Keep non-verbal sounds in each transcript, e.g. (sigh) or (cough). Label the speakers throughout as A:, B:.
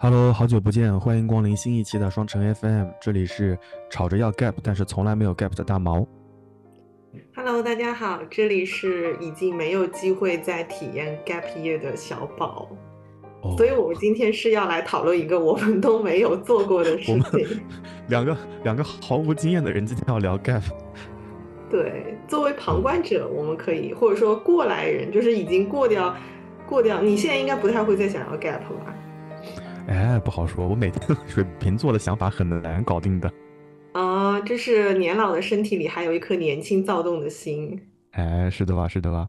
A: Hello，好久不见，欢迎光临新一期的双城 FM，这里是吵着要 gap，但是从来没有 gap 的大毛。
B: Hello，大家好，这里是已经没有机会再体验 gap year 的小宝，
A: 哦
B: 所以我们今天是要来讨论一个我们都没有做过的
A: 我们
B: 事情。(laughs)
A: 两个两个毫无经验的人今天要聊 gap，
B: 对，作为旁观者，我们可以或者说过来人，就是已经过掉过掉，你现在应该不太会再想要 gap 吧？
A: 哎，不好说，我每天 (laughs) 水瓶座的想法很难搞定的。
B: 啊，这是年老的身体里还有一颗年轻躁动的心。
A: 哎，是的吧，是的吧。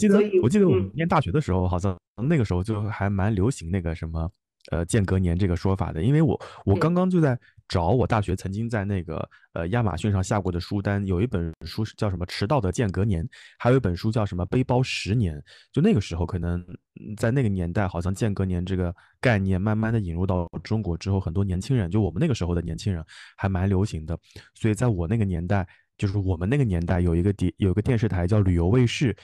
A: 记得我记得我们
B: 嗯
A: 念大学的时候，好像那个时候就还蛮流行那个什么呃间隔年这个说法的，因为我我刚
B: 嗯
A: 刚就在找我大学曾经在那个呃亚马逊上下过的书单，有一本书是叫什么《迟到的间隔年》，还有一本书叫什么《背包十年》。就那个时候，可能嗯在那个年代，好像间隔年这个概念慢慢的引入到中国之后，很多年轻人，就我们那个时候的年轻人还蛮流行的。所以在我那个年代，就是我们那个年代有一个电有一个电视台叫旅游卫视，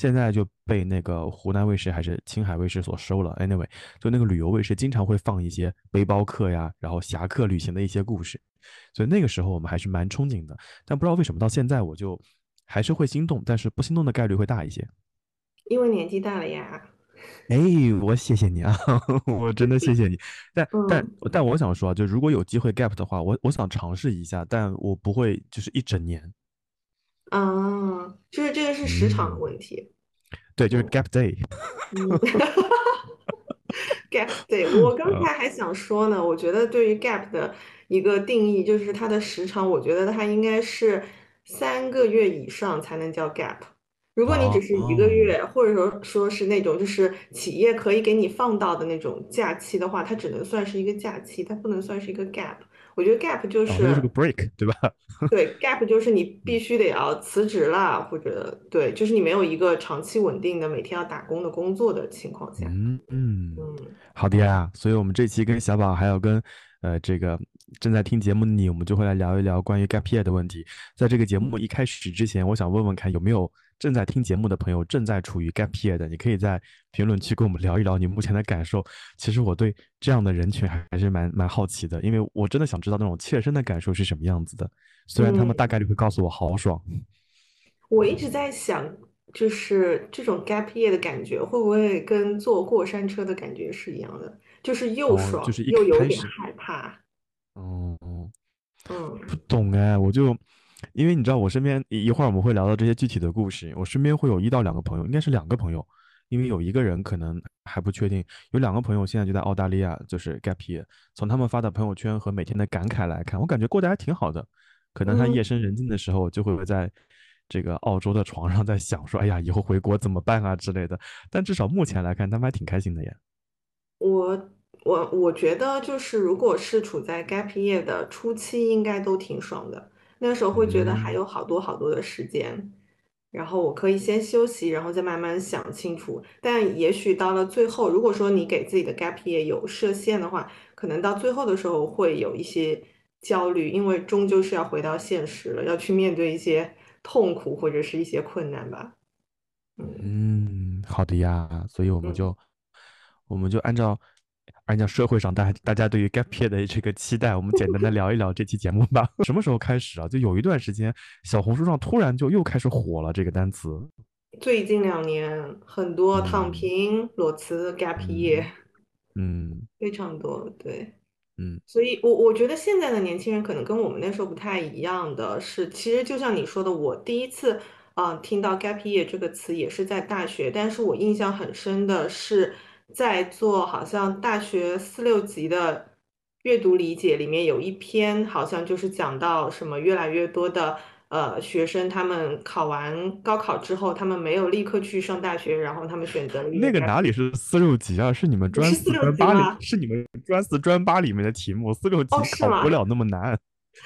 A: 现在就被那个湖南卫视还是青海卫视所收了。Anyway，就那个旅游卫视经常会放一些背包客呀，然后侠客旅行的一些故事，所以那个时候我们还是蛮憧憬的。但不知道为什么到现在我就还是会心动，但是不心动的概率会大一些。
B: 因为年纪大了呀。
A: 哎，我谢谢你啊，(laughs) 我真的谢谢你。但但
B: 嗯
A: 但我想说啊，就如果有机会 gap 的话，我我想尝试一下，但我不会就是一整年。
B: 啊，就是这个是时长的
A: 嗯
B: 问题。
A: 对，就是
B: 嗯
A: gap day。
B: 嗯，(laughs) (laughs) gap，day，，我刚才还想说呢，我觉得对于 gap 的一个定义就是它的时长，我觉得它应该是三个月以上才能叫 gap。如果你只是一个月，或者说说是那种就是企业可以给你放到的那种假期的话，它只能算是一个假期，它不能算是一个 gap。我觉得 gap 就
A: 是
B: 是
A: 个 break，对吧？(laughs)
B: 对，gap 就是你必须得要辞职啦，或者对，就是你没有一个长期稳定的每天要打工的工作的情况下，
A: 嗯嗯，
B: 嗯
A: 好的呀。所以我们这期跟小宝还有跟呃这个正在听节目的你，我们就会来聊一聊关于 gap year 的问题。在这个节目一开始之前，我想问问看有没有正在听节目的朋友正在处于 gap year 的，你可以在评论区跟我们聊一聊你目前的感受。其实我对这样的人群还还是蛮蛮好奇的，因为我真的想知道那种切身的感受是什么样子的。虽然他们
B: 嗯
A: 大概率会告诉我好爽，
B: 我一直在想，就是这种 gap year 的感觉会不会跟坐过山车的感觉是一样的，就是又
A: 哦，
B: 爽
A: 就是
B: 又有点，害怕，
A: 哦哦。
B: 嗯
A: 不懂哎，我就因为你知道，我身边一一会儿我们会聊到这些具体的故事，我身边会有一到两个朋友，应该是两个朋友，因为有一个人可能还不确定，有两个朋友现在就在澳大利亚，就是 gap year。从他们发的朋友圈和每天的感慨来看，我感觉过得还挺好的。可能他夜
B: 嗯。
A: 深人静的时候，就会在这个澳洲的床上在想说，哎呀，以后回国怎么办啊之类的。但至少目前来看，他们还挺开心的耶。
B: 我我我觉得就是，如果是处在 gap year 的初期，应该都挺爽的。那时候会觉得还
A: 嗯
B: 有好多好多的时间，然后我可以先休息，然后再慢慢想清楚。但也许到了最后，如果说你给自己的 gap year 有设限的话，可能到最后的时候会有一些焦虑，因为终究是要回到现实了，要去面对一些痛苦或者是一些困难吧。嗯
A: 嗯，好的呀，所以我们
B: 嗯。
A: 就我们就按照按照社会上大大家对于 gap year 的这个期待，我们简单的聊一聊这期节目吧。(laughs) 什么时候开始啊？就有一段时间，小红书上突然就又开始火了这个单词。
B: 最近两年很多躺
A: 嗯
B: 平、裸辞、gap year
A: 嗯嗯
B: 非常多，对，
A: 嗯
B: 所以我我觉得现在的年轻人可能跟我们那时候不太一样的是，其实就像你说的，我第一次啊、呃听到 gap year 这个词也是在大学，但是我印象很深的是在做好像大学四六级的阅读理解里面有一篇好像就是讲到什么越来越多的呃学生，他们考完高考之后，他们没有立刻去上大学，然后他们选择了
A: 那个哪里是四六级啊？是你们专四专八里，是你们专四专八里面的题目，四六级考不了那么难。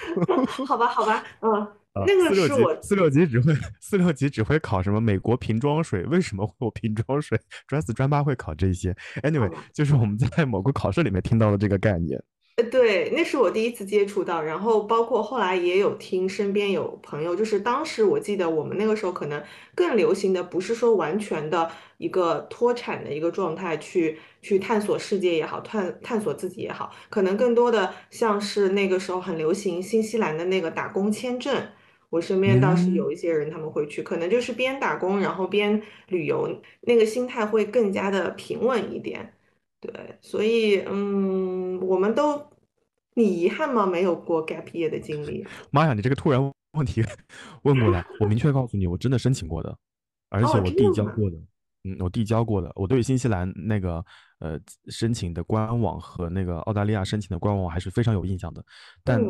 A: (laughs)
B: 好吧，好吧，嗯。那个是我
A: 四六级只会四六级只会考什么美国瓶装水？为什么会有瓶装水？专四专八会考这些？Anyway，就是我们在某个考试里面听到的这个概念。
B: 呃，对，那是我第一次接触到，然后包括后来也有听身边有朋友，就是当时我记得我们那个时候可能更流行的不是说完全的一个脱产的一个状态去去探索世界也好，探探索自己也好，可能更多的像是那个时候很流行新西兰的那个打工签证。我身边倒是有一些人，他们会去，可能就是边打工然后边旅游，那个心态会更加的平稳一点。对，所以嗯，我们都，你遗憾吗？没有过 gap year 的经历？
A: 妈呀，你这个突然问题 (laughs) 问过来，我明确告诉你，我真的申请过的，而且我递交过的，嗯，我递交过的，我对新西兰那个呃申请的官网和那个澳大利亚申请的官网还是非常有印象的，但。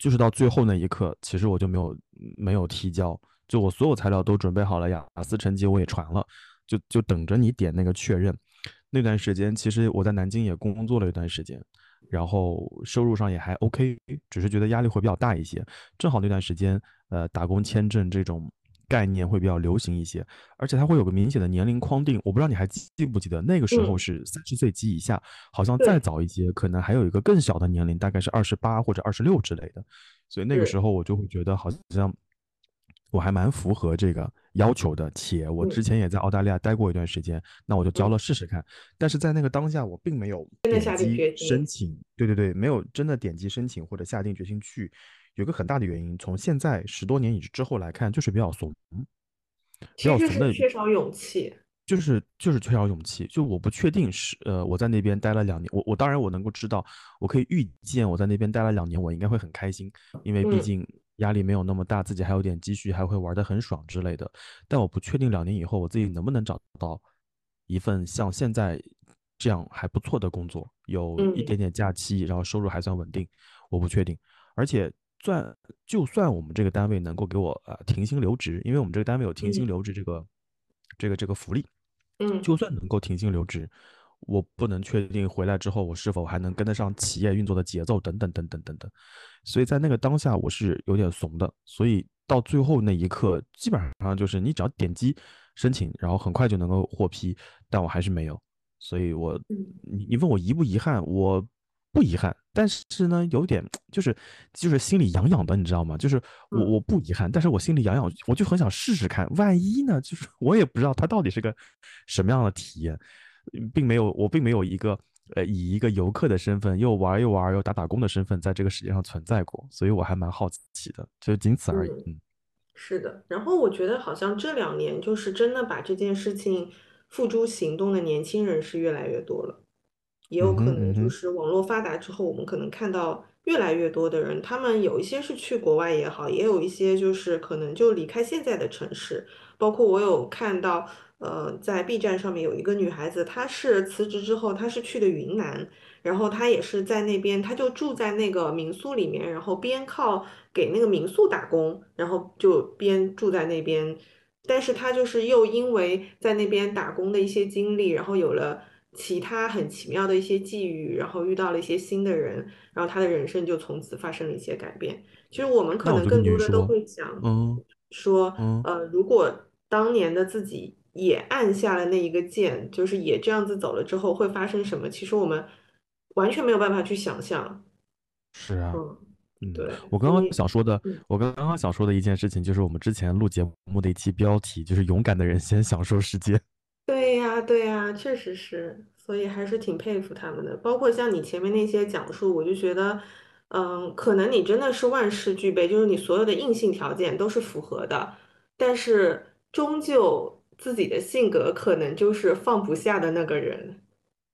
A: 就是到最后那一刻，其实我就没有没有提交，就我所有材料都准备好了，雅思成绩我也传了，就就等着你点那个确认。那段时间其实我在南京也工作了一段时间，然后收入上也还 OK，只是觉得压力会比较大一些。正好那段时间，呃，打工签证这种。概念会比较流行一些，而且它会有个明显的年龄框定。我不知道你还记不记得，那个时候是三十岁及以下，好像再早一些，可能还有一个更小的年龄，大概是二十八或者二十六之类的。所以那个时候我就会觉得好像我还蛮符合这个要求的。且我之前也在澳大利亚待过一段时间，那我就交了试试看。但是在那个当下，我并没有点击申请，对对对，没有真的点击申请或者下定决心去。有个很大的原因，从现在十多年以之后来看，就是比较怂，比较怂的，
B: 缺少勇气，
A: 就是就是缺少勇气。就我不确定是呃，我在那边待了两年，我我当然我能够知道，我可以预见我在那边待了两年，我应该会很开心，因为毕竟压力没有那么大，自己还有点积蓄，还会玩得很爽之类的。但我不确定两年以后我自己能不能找到一份像现在这样还不错的工作，有一点点假期，然后收入还算稳定，我不确定，而且。算就算我们这个单位能够给我呃停薪留职，因为我们这个单位有停薪留职这个这个这个福利，
B: 嗯，
A: 就算能够停薪留职，我不能确定回来之后我是否还能跟得上企业运作的节奏等等等等等等，所以在那个当下我是有点怂的，所以到最后那一刻基本上就是你只要点击申请，然后很快就能够获批，但我还是没有，所以我你你问我遗不遗憾，我。不遗憾，但是呢，有点就是就是心里痒痒的，你知道吗？就是我我不遗憾，但是我心里痒痒，我就很想试试看，万一呢？就是 (laughs) 我也不知道它到底是个什么样的体验，并没有我并没有一个呃以一个游客的身份又玩又玩又打打工的身份在这个世界上存在过，所以我还蛮好奇的，就仅此而已。嗯，
B: 是的。然后我觉得好像这两年就是真的把这件事情付诸行动的年轻人是越来越多了。也有可能就是网络发达之后，我们可能看到越来越多的人，他们有一些是去国外也好，也有一些就是可能就离开现在的城市。包括我有看到，呃，在 B 站上面有一个女孩子，她是辞职之后，她是去的云南，然后她也是在那边，她就住在那个民宿里面，然后边靠给那个民宿打工，然后就边住在那边。但是她就是又因为在那边打工的一些经历，然后有了。其他很奇妙的一些际遇，然后遇到了一些新的人，然后他的人生就从此发生了一些改变。其实我们可能更多的都会想，
A: 嗯，
B: 说，呃，如果当年的自己也按下了那一个键，就是也这样子走了之后会发生什么？其实我们完全没有办法去想象。
A: 是啊，
B: 嗯，对。
A: 我刚刚想说的，我刚刚想说的一件事情，就是我们之前录节目的一期标题，就是“勇敢的人先享受世界”。
B: 对呀，确实是，所以还是挺佩服他们的。包括像你前面那些讲述，我就觉得，嗯，可能你真的是万事俱备，就是你所有的硬性条件都是符合的，但是终究自己的性格可能就是放不下的那个人，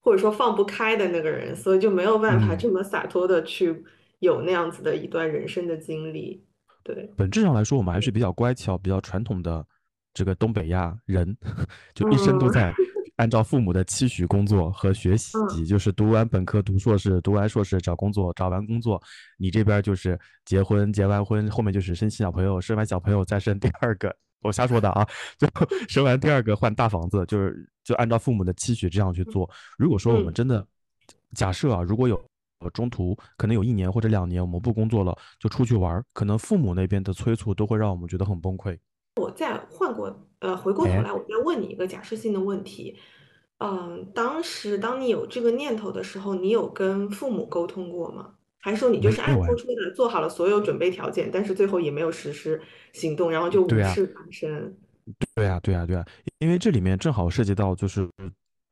B: 或者说放不开的那个人，所以就没有办法这么洒脱的去有那样子的一段人生的经历。对，
A: 本质上来说，我们还是比较乖巧、比较传统的。这个东北亚人 (laughs) 就一生都在按照父母的期许工作和学习，就是读完本科读硕士，读完硕士找工作，找完工作，你这边就是结婚，结完婚后面就是生小朋友，生完小朋友再生第二个，我瞎说的啊，就 (laughs) 生完第二个换大房子，就是就按照父母的期许这样去做。如果说我们真的假设啊，如果有中途可能有一年或者两年我们不工作了，就出去玩，可能父母那边的催促都会让我们觉得很崩溃。
B: 我再换过，呃，回过头来，我再问你一个假设性的问题。嗯，当时当你有这个念头的时候，你有跟父母沟通过吗？还是说你就是暗搓搓的做好了所有准备条件，但是最后也没有实施行动，然后就无事发生？
A: 对呀，对呀，对呀，因为这里面正好涉及到就是。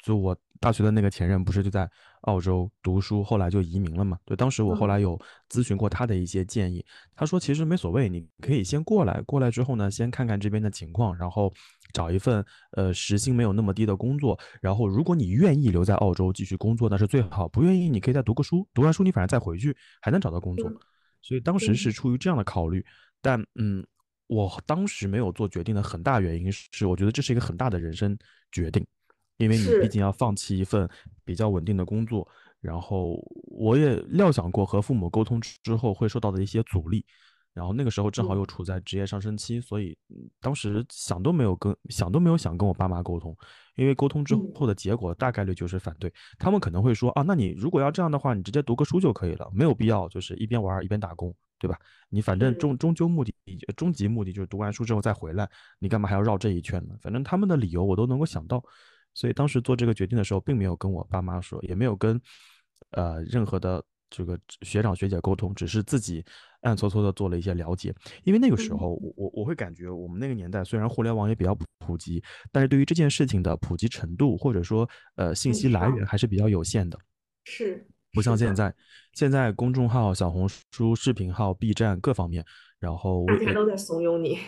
A: 就我大学的那个前任，不是就在澳洲读书，后来就移民了嘛？对，当时我后来有咨询过他的一些建议，他说其实没所谓，你可以先过来，过来之后呢，先看看这边的情况，然后找一份呃时薪没有那么低的工作，然后如果你愿意留在澳洲继续工作，那是最好；不愿意，你可以再读个书，读完书你反正再回去还能找到工作。所以当时是出于这样的考虑，但嗯，我当时没有做决定的很大原因是，我觉得这是一个很大的人生决定。因为你毕竟要放弃一份比较稳定的工作，然后我也料想过和父母沟通之后会受到的一些阻力，然后那个时候正好又处在职业上升期，所以当时想都没有跟想都没有想跟我爸妈沟通，因为沟通之后的结果大概率就是反对，他们可能会说啊，那你如果要这样的话，你直接读个书就可以了，没有必要就是一边玩一边打工，对吧？你反正终终究目的终极目的就是读完书之后再回来，你干嘛还要绕这一圈呢？反正他们的理由我都能够想到。所以当时做这个决定的时候，并没有跟我爸妈说，也没有跟，呃，任何的这个学长学姐沟通，只是自己暗搓搓的做了一些了解。因为那个时候，我我我会感觉，我们那个年代虽然互联网也比较普及，但是对于这件事情的普及程度，或者说呃信息来源还是比较有限的。
B: 是，
A: 不像现在，现在公众号、小红书、视频号、B 站各方面，然后
B: 大家都在怂恿你。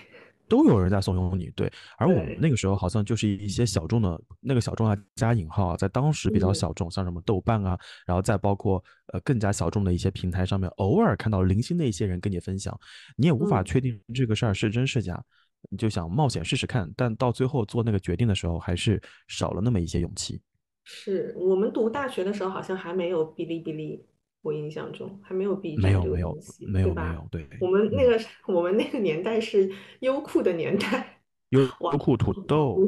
A: 都有人在怂恿你，对，而我们那个时候好像就是一些小众的，那个小众啊加引号啊，在当时比较小众，像什么豆瓣啊，然后再包括呃更加小众的一些平台上面，偶尔看到零星的一些人跟你分享，你也无法确定这个事儿是真是假，你就想冒险试试看，但到最后做那个决定的时候，还是少了那么一些勇气。
B: 是我们读大学的时候，好像还没有哔哩哔哩。我印象中还没有 B
A: 站这个东西，没有没有对。
B: 我们那个我们那个年代是优酷的年代，(laughs)
A: 优优酷土豆。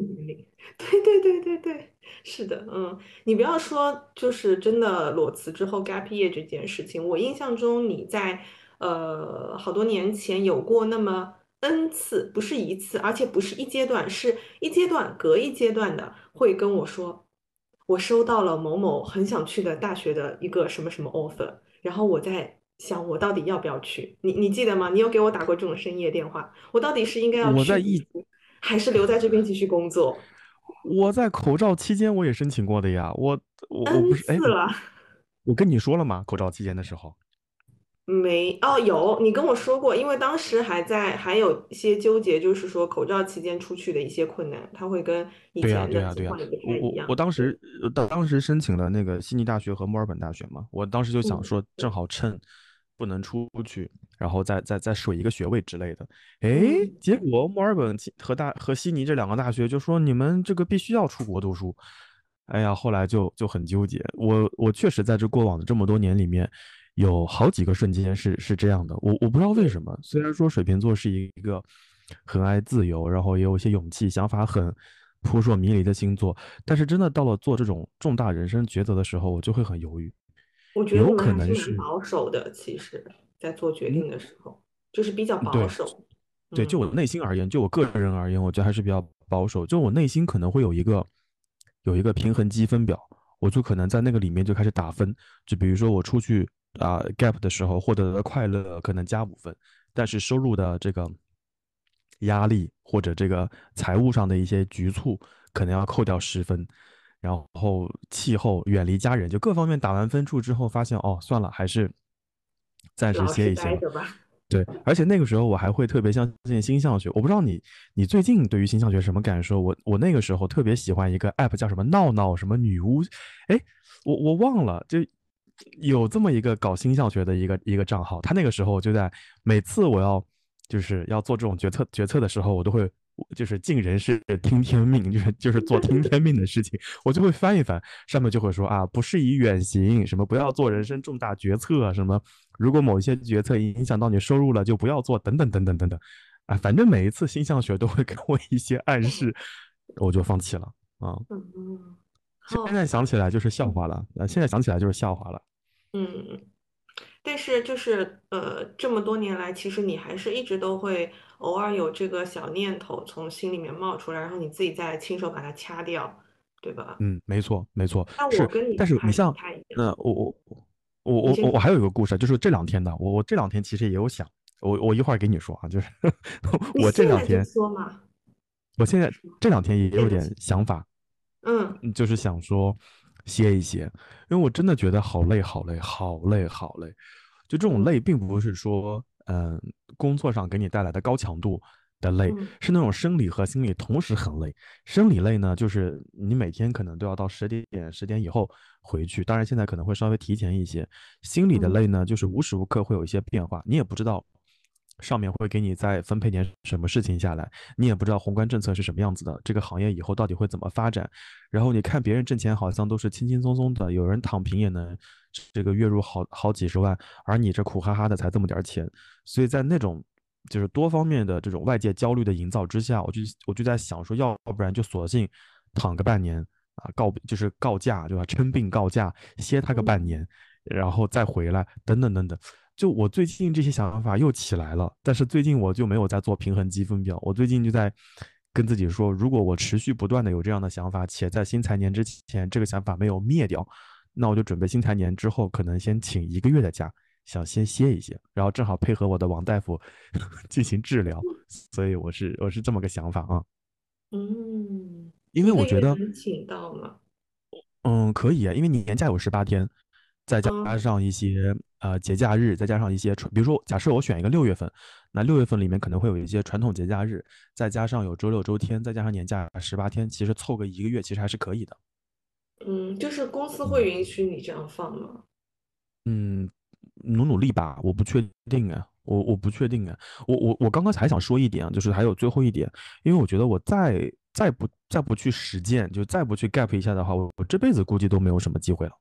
B: 对对对对对，是的，嗯，你不要说就是真的裸辞之后 gap year 这件事情，我印象中你在呃好多年前有过那么 n 次，不是一次，而且不是一阶段，是一阶段隔一阶段的会跟我说。我收到了某某很想去的大学的一个什么什么 offer，然后我在想我到底要不要去？你你记得吗？你有给我打过这种深夜电话？我到底是应该要去，还是留在这边继续工作？
A: 我在口罩期间我也申请过的呀，我我我不是哎，我跟你说了吗？口罩期间的时候。
B: 没哦，有你跟我说过，因为当时还在还有一些纠结，就是说口罩期间出去的一些困难，他会跟以前的情况不太
A: 一样。我我当时当当时申请了那个悉尼大学和墨尔本大学嘛，我当时就想说，正好趁不能出去，然后再再再水一个学位之类的。哎，结果墨尔本和大和悉尼这两个大学就说你们这个必须要出国读书。哎呀，后来就就很纠结。我我确实在这过往的这么多年里面。有好几个瞬间是是这样的，我我不知道为什么。虽然说水瓶座是一个很爱自由，然后也有一些勇气、想法很扑朔迷离的星座，但是真的到了做这种重大人生抉择的时候，我就会很犹豫。
B: 我觉得
A: 有可能是
B: 保守的，其实，在做决定的时候，就是比较保守。
A: 对，就我内心而言，就我个人而言，我觉得还是比较保守。就我内心可能会有一个有一个平衡积分表，我就可能在那个里面就开始打分。就比如说我出去。啊，gap 的时候获得的快乐可能加五分，但是收入的这个压力或者这个财务上的一些局促，可能要扣掉十分。然后气候、远离家人，就各方面打完分数之后，发现哦，算了，还是暂时歇一歇
B: 吧。
A: 对，而且那个时候我还会特别相信星象学。我不知道你，你最近对于星象学什么感受？我我那个时候特别喜欢一个 app，叫什么闹闹什么女巫，哎，我我忘了就。有这么一个搞星象学的一个一个账号，他那个时候就在每次我要就是要做这种决策决策的时候，我都会就是尽人事听天命，就是就是做听天命的事情，我就会翻一翻，上面就会说啊，不适宜远行，什么不要做人生重大决策，什么如果某一些决策影响到你收入了，就不要做，等等等等等等，啊，反正每一次星象学都会 (laughs) 给我一些暗示，我就放弃了啊。现在想起来就是笑话了，呃，现在想起来就是笑话了。
B: 嗯。但是就是呃，这么多年来，其实你还是一直都会偶尔有这个小念头从心里面冒出来，然后你自己再亲手把它掐掉，对吧？
A: 嗯，没错，没错。
B: 那我跟你，
A: 但是你像，那我我我我我我还有一个故事，就是这两天的，我我这两天其实也有想，我我一会儿给你说啊，就是 (laughs) 我这两天
B: 说嘛，
A: 我现在这两天也有点想法，
B: 嗯，
A: 就是想说。歇一歇，因为我真的觉得好累，好累，好累，好累。就这种累，并不是说，嗯，工作上给你带来的高强度的累，是那种生理和心理同时很累。生理累呢，就是你每天可能都要到十点、十点以后回去，当然现在可能会稍微提前一些。心理的累呢，就是无时无刻会有一些变化，你也不知道。上面会给你再分配点什么事情下来，你也不知道宏观政策是什么样子的，这个行业以后到底会怎么发展。然后你看别人挣钱好像都是轻轻松松的，有人躺平也能这个月入好好几十万，而你这苦哈哈的才这么点钱。所以在那种就是多方面的这种外界焦虑的营造之下，我就我就在想说，要不然就索性躺个半年啊，告就是告假对吧？(laughs) 称病告假，歇他个半年，然后再回来，等等等等。就我最近这些想法又起来了，但是最近我就没有在做平衡积分表。我最近就在跟自己说，如果我持续不断的有这样的想法，且在新财年之前这个想法没有灭掉，那我就准备新财年之后可能先请一个月的假，想先歇一歇，然后正好配合我的王大夫 (laughs) 进行治疗。所以我是我是这么个想法啊。
B: 嗯，
A: 因为我觉得
B: 请到吗？
A: 嗯，可以啊，因为你年假有十八天。再加上一些呃节假日，再加上一些传，比如说假设我选一个六月份，那六月份里面可能会有一些传统节假日，再加上有周六周天，再加上年假十八天，其实凑个一个月其实还是可以的。
B: 嗯，就是公司会允许你这样放吗？
A: 嗯，努努力吧，我不确定啊，我我不确定啊，我我我刚刚还想说一点啊，就是还有最后一点，因为我觉得我再再不再不去实践，就再不去 gap 一下的话，我我这辈子估计都没有什么机会了。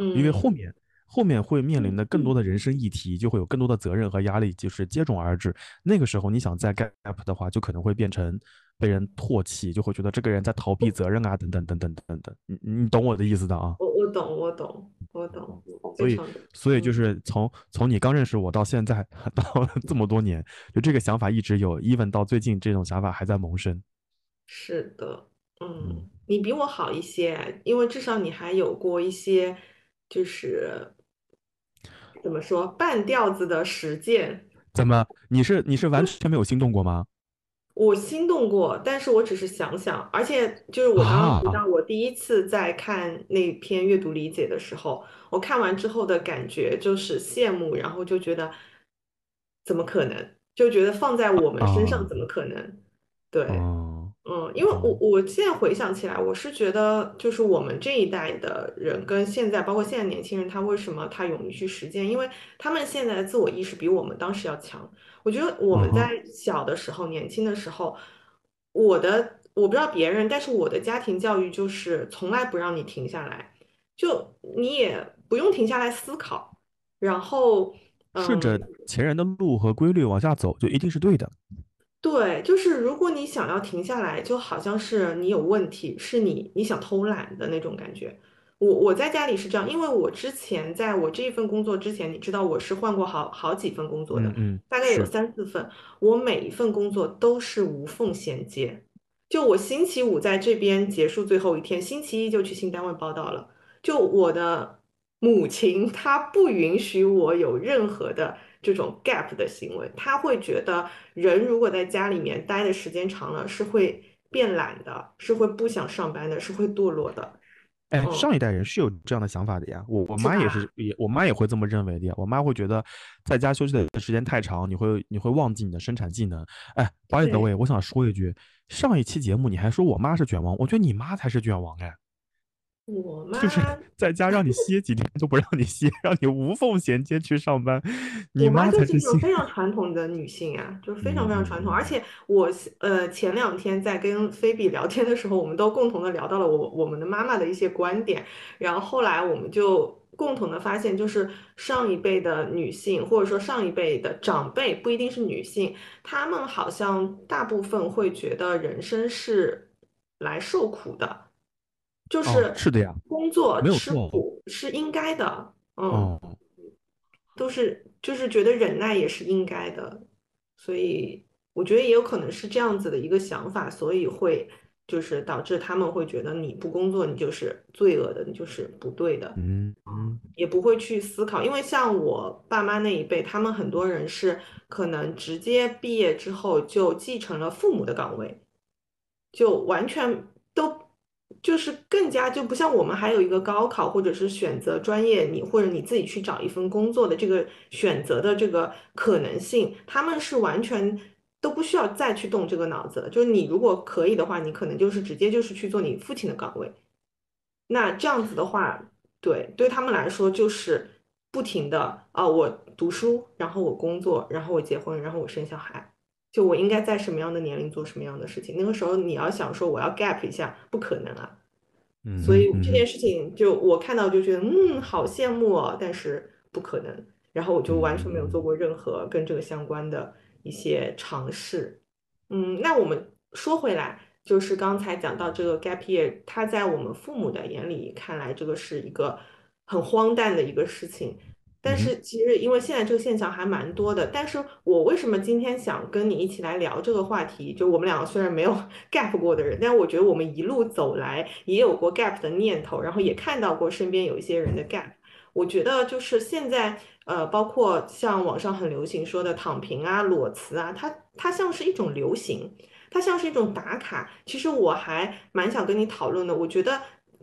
B: 嗯，
A: 因为后面后面会面临的更多的人生议题，就会有更多的责任和压力，就是接踵而至。那个时候，你想再 gap 的话，就可能会变成被人唾弃，就会觉得这个人在逃避责任啊，等等等等等等。你你懂我的意思的啊？
B: 我我懂，我懂，我懂。
A: 所以所以就是从从你刚认识我到现在，(laughs) 到了这么多年，就这个想法一直有，even 到最近这种想法还在萌生。
B: 是的，嗯，你比我好一些，因为至少你还有过一些。就是怎么说半吊子的实践？
A: 怎么？你是你是完全没有心动过吗？
B: 我心动过，但是我只是想想，而且就是我刚刚提到，我第一次在看那篇阅读理解的时候，我看完之后的感觉就是羡慕，然后就觉得怎么可能？就觉得放在我们身上怎么可能？对。嗯，因为我我现在回想起来，我是觉得就是我们这一代的人跟现在，包括现在年轻人，他为什么他勇于去实践？因为他们现在的自我意识比我们当时要强。我觉得我们在小的时候、年轻的时候，我的我不知道别人，但是我的家庭教育就是从来不让你停下来，就你也不用停下来思考，然后
A: 顺着前人的路和规律往下走，就一定是对的。
B: 对，就是如果你想要停下来，就好像是你有问题，是你你想偷懒的那种感觉。我我在家里是这样，因为我之前在我这一份工作之前，你知道我是换过好好几份工作的，
A: 嗯，
B: 大概有三四份，我每一份工作都是无缝衔接。就我星期五在这边结束最后一天，星期一就去新单位报道了。就我的母亲，她不允许我有任何的。这种 gap 的行为，他会觉得人如果在家里面待的时间长了，是会变懒的，是会不想上班的，是会堕落的。
A: 哎，上一代人是有这样的想法的呀，我我妈也是，也我妈也会这么认为的呀。我妈会觉得在家休息的时间太长，你会你会忘记你的生产技能。哎，巴里德威，我想说一句，上一期节目你还说我妈是卷王，我觉得你妈才是卷王哎。
B: 我妈
A: 就是在家让你歇几天都不让你歇，让你无缝衔接去上班。你
B: 我妈
A: 妈
B: 就是一种非常传统的女性啊，就是非常非常传统。而且我呃前两天在跟菲比聊天的时候，我们都共同的聊到了我我们的妈妈的一些观点，然后后来我们就共同的发现，就是上一辈的女性或者说上一辈的长辈，不一定是女性，她们好像大部分会觉得人生是来受苦的，就
A: 哦，
B: 是
A: 是的呀，
B: 工作吃。苦是应该的，嗯。
A: 哦，
B: 都是就是觉得忍耐也是应该的，所以我觉得也有可能是这样子的一个想法，所以会就是导致他们会觉得你不工作你就是罪恶的，你就是不对的，
A: 嗯嗯
B: 也不会去思考。因为像我爸妈那一辈，他们很多人是可能直接毕业之后就继承了父母的岗位。就完全都就是更加就不像我们还有一个高考或者是选择专业你或者你自己去找一份工作的这个选择的这个可能性，他们是完全都不需要再去动这个脑子了。就是你如果可以的话，你可能就是直接就是去做你父亲的岗位。那这样子的话，对，对他们来说就是不停的啊，我读书，然后我工作，然后我结婚，然后我生小孩，就我应该在什么样的年龄做什么样的事情。那个时候你要想说我要 gap 一下，不可能啊。
A: 嗯
B: 所以这件事情就我看到就觉得嗯好羡慕哦，但是不可能。然后我就完全没有做
A: 嗯
B: 过任何跟这个相关的一些尝试。嗯，那我们说回来，就是刚才讲到这个 gap year，它在我们父母的眼里看来，这个是一个很荒诞的一个事情。但是其实因为现在这个现象还蛮多的，但是我为什么今天想跟你一起来聊这个话题？就我们两个虽然没有 (laughs) gap 过的人，但我觉得我们一路走来也有过 gap 的念头，然后也看到过身边有一些人的 gap。我觉得就是现在，呃，包括像网上很流行说的躺平啊、裸辞啊，它它像是一种流行，它像是一种打卡。其实我还蛮想跟你讨论的，我觉得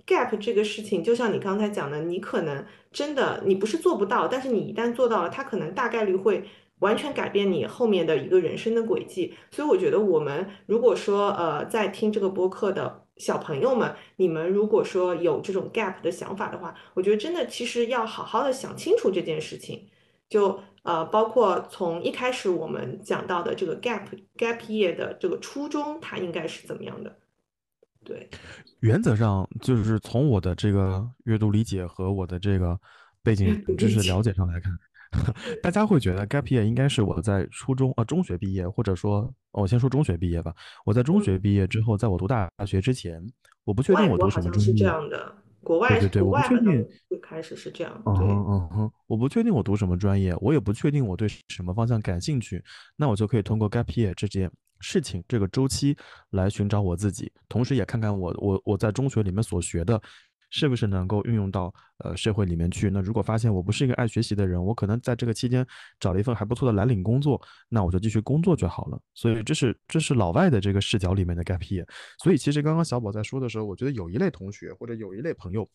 B: gap 这个事情，就像你刚才讲的，你可能真的你不是做不到，但是你一旦做到了，它可能大概率会完全改变你后面的一个人生的轨迹。所以我觉得我们如果说呃在听这个播客的小朋友们，你们如果说有这种 gap 的想法的话，我觉得真的其实要好好的想清楚这件事情。就呃，包括从一开始我们讲到的这个 gap gap year 的这个初衷，它应该是怎么样的？对，
A: 原则上就是从我的这个阅读理解和我的这个背景知识了解上来看，大家会觉得 gap year 应该是我在初中呃中学毕业，或者说我先说中学毕业吧。我在中
B: 嗯，
A: 学毕业之后，在我读大学之前，我不确定我读什么
B: 专业是这。样的，国外
A: 对对对，
B: 国
A: 我不确定
B: 外好像最开始是这样，对，
A: 嗯哼，我不确定我读什么专业，我也不确定我对什么方向感兴趣，那我就可以通过 gap year 这件事情这个周期来寻找我自己，同时也看看我我我在中学里面所学的是不是能够运用到呃社会里面去。那如果发现我不是一个爱学习的人，我可能在这个期间找了一份还不错的蓝领工作，那我就继续工作就好了。所以这是这是老外的这个视角里面的 gap year。所以其实刚刚小宝在说的时候，我觉得有一类同学或者有一类朋友。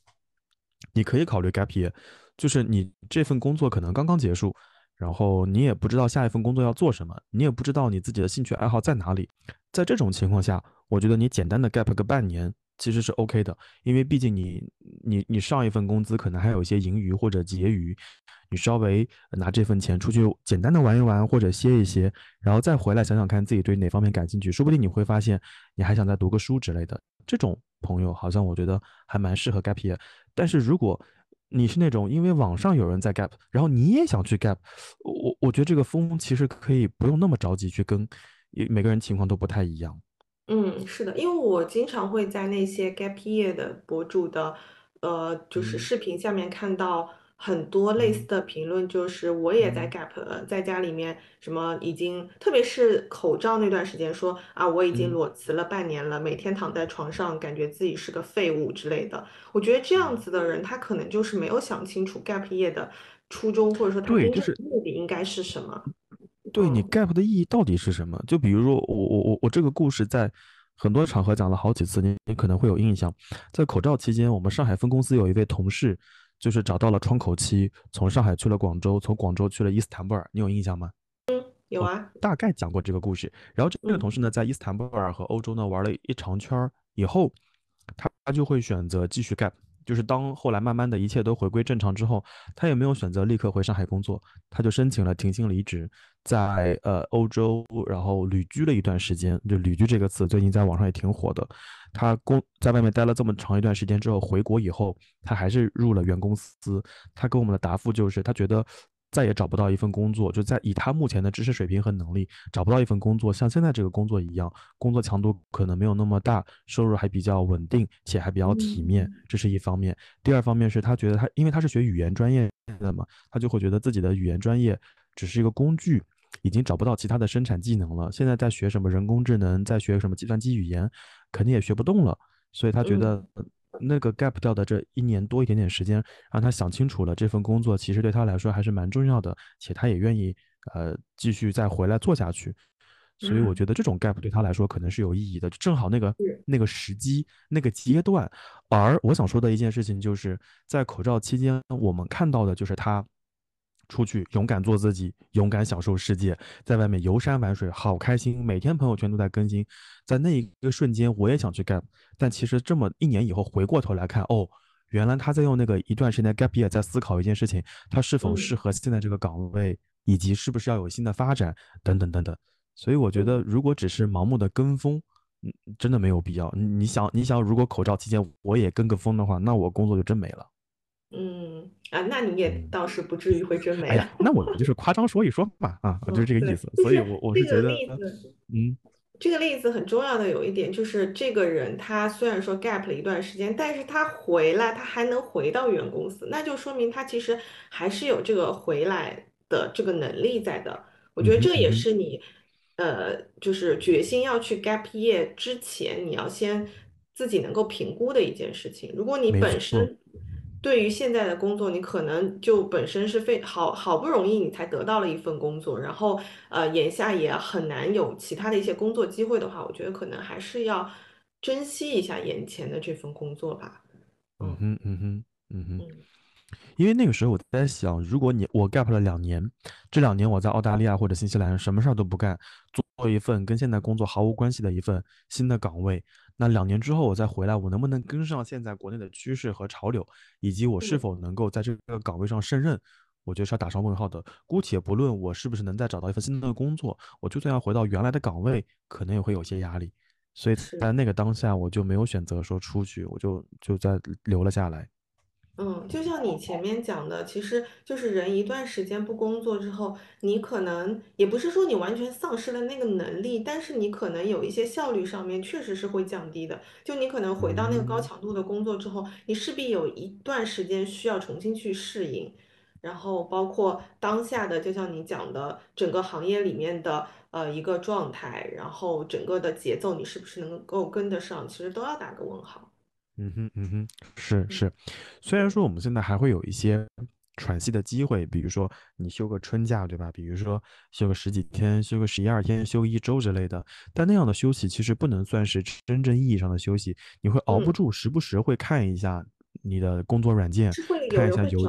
A: 你可以考虑 gap year，就是你这份工作可能刚刚结束，然后你也不知道下一份工作要做什么，你也不知道你自己的兴趣爱好在哪里。在这种情况下，我觉得你简单的 gap 个半年其实是 OK 的，因为毕竟你你你上一份工资可能还有一些盈余或者结余，你稍微拿这份钱出去简单的玩一玩或者歇一歇，然后再回来想想看自己对哪方面感兴趣，说不定你会发现你还想再读个书之类的。这种朋友好像我觉得还蛮适合 gap year。但是如果你是那种因为网上有人在 gap，然后你也想去 gap，我我觉得这个风其实可以不用那么着急去跟，每个人情况都不太一样。
B: 嗯，是的，因为我经常会在那些 gap year 的博主的，呃，就是
A: 嗯。
B: 视频下面看到很多类似
A: 嗯
B: 的评论，就是我也在
A: 嗯。
B: gap，呃在家里面什么已经，特别是口罩那段时间说啊，我已经
A: 嗯。
B: 裸辞了半年了，每天躺在床上，感觉自己是个废物之类的。我觉得这样
A: 嗯，
B: 子的人，他可能就是没有想清楚 gap year 的初衷，或者说他
A: 对，
B: 真正
A: 是
B: 的目的应该是什么。
A: 对你
B: 嗯
A: gap 的意义到底是什么？就比如说我我我我这个故事在很多场合讲了好几次，你你可能会有印象。在口罩期间，我们上海分公司有一位同事，就是找到了窗口期，从上海去了广州，从广州去了伊斯坦布尔，你有印象吗？
B: 有啊，
A: 大概讲过这个故事。然后这个
B: 嗯
A: 同事呢，在伊斯坦布尔和欧洲呢玩了一长圈儿以后，他他就会选择继续 gap，就是当后来慢慢的一切都回归正常之后，他也没有选择立刻回上海工作，他就申请了停薪离职，在呃欧洲然后旅居了一段时间。就旅居这个词最近在网上也挺火的。他工在外面待了这么长一段时间之后，回国以后，他还是入了原公司。他给我们的答复就是，他觉得。再也找不到一份工作，就在以他目前的知识水平和能力，找不到一份工作像现在这个工作一样，工作强度可能没有那么大，收入还比较稳定，且还比较体面，这是一方面。第二方面是他觉得他，因为他是学语言专业的嘛，他就会觉得自己的语言专业只是一个工具，已经找不到其他的生产技能了。现在在学什么人工智能，在学什么计算机语言，肯定也学不动了，所以他觉得。那个 gap 掉的这一年多一点点时间，让他想清楚了，这份工作其实对他来说还是蛮重要的，且他也愿意呃继续再回来做下去。所以我觉得这种 gap 对他来说可能是有意义的，正好那个那个时机那个阶段。而我想说的一件事情就是在口罩期间，我们看到的就是他。出去勇敢做自己，勇敢享受世界，在外面游山玩水，好开心。每天朋友圈都在更新，在那一个瞬间，我也想去 gap。但其实这么一年以后，回过头来看，哦，原来他在用那个一段时间 gap year 在思考一件事情，他是否适合现在这个岗位，以及是不是要有新的发展，等等等等。所以我觉得，如果只是盲目的跟风，嗯，真的没有必要。你想，你想，如果口罩期间我也跟个风的话，那我工作就真没了。
B: 嗯啊，那你也倒是不至于会真没了。
A: 那我就是夸张说一说嘛，啊，就是这个意思。所以，我我是觉得，嗯，
B: 这个例子很重要的有一点就是，这个人他虽然说 gap 了一段时间，但是他回来，他还能回到原公司，那就说明他其实还是有这个回来的这个能力在的。我觉得这也是你，呃，就是决心要去 gap year 之前，你要先自己能够评估的一件事情。如果你本身。对于现在的工作，你可能就本身是非好好不容易你才得到了一份工作，然后呃眼下也很难有其他的一些工作机会的话，我觉得可能还是要珍惜一下眼前的这份工作吧。
A: 嗯哼嗯哼嗯哼，因为那个时候我在想，如果你我 gap 了两年，这两年我在澳大利亚或者新西兰什么事儿都不干，做一份跟现在工作毫无关系的一份新的岗位。那两年之后我再回来，我能不能跟上现在国内的趋势和潮流，以及我是否能够在这个岗位上胜任，我觉得是要打上问号的。姑且不论我是不是能再找到一份新的工作，我就算要回到原来的岗位，可能也会有些压力。所以在那个当下，我就没有选择说出去，我就就在留了下来。
B: 嗯，就像你前面讲的，其实就是人一段时间不工作之后，你可能也不是说你完全丧失了那个能力，但是你可能有一些效率上面确实是会降低的。就你可能回到那个高强度的工作之后，你势必有一段时间需要重新去适应，然后包括当下的，就像你讲的，整个行业里面的呃一个状态，然后整个的节奏，你是不是能够跟得上，其实都要打个问号。
A: 嗯哼，嗯哼，是是，虽然说我们现在还会有一些喘息的机会，比如说你休个春假，对吧？比如说休个十几天，休个十一二天，休一周之类的，但那样的休息其实不能算是真正意义上的休息，你会熬不住，时不时会看一下你的工作软件，看一下有。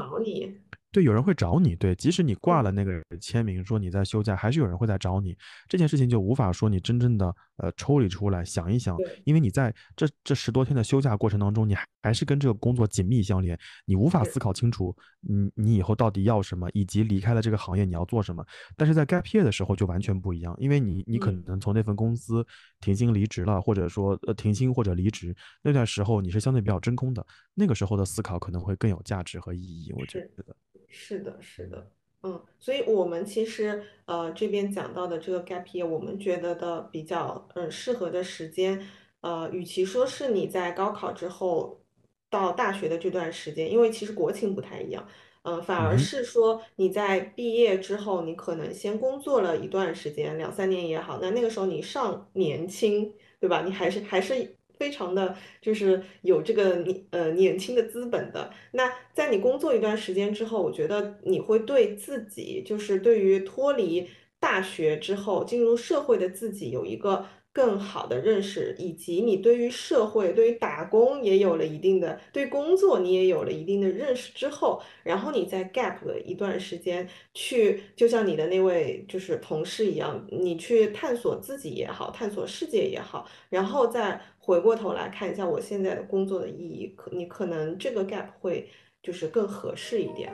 A: 对，有人会找你。对，即使你挂了那个签名，说你在休假，还是有人会在找你。这件事情就无法说你真正的呃抽离出来想一想，因为你在这这十多天的休假过程当中，你还是跟这个工作紧密相连，你无法思考清楚你你以后到底要什么，以及离开了这个行业你要做什么。但是在 gap year 的时候就完全不一样，因为你你可能从那份公司停薪离职了，或者说呃停薪或者离职那段时候你是相对比较真空的，那个时候的思考可能会更有价值和意义。我觉得。
B: 是的，是的，嗯，所以我们其实呃这边讲到的这个 gap year，我们觉得的比较嗯适合的时间，呃，与其说是你在高考之后到大学的这段时间，因为其实国情不太一样，嗯，反而是说你在毕业之后，你可能先工作了一段时间，两三年也好，那那个时候你尚年轻，对吧？你还是还是。非常的就是有这个年呃年轻的资本的，那在你工作一段时间之后，我觉得你会对自己就是对于脱离大学之后进入社会的自己有一个更好的认识，以及你对于社会、对于打工也有了一定的，对工作你也有了一定的认识之后，然后你在 gap 了一段时间去，就像你的那位就是同事一样，你去探索自己也好，探索世界也好，然后再回过头来看一下我现在的工作的意义，可你可能这个 gap 会就是更合适一点。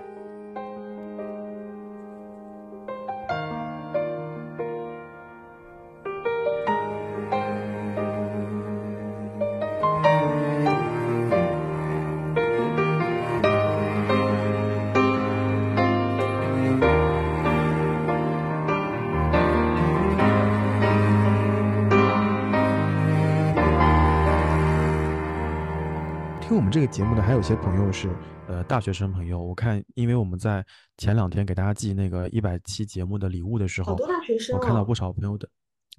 A: 节目的还有些朋友是呃大学生朋友，我看，因为我们在前两天给大家寄那个一百期节目的礼物的时候，
B: 好多大学生，
A: 我看到不少朋友的，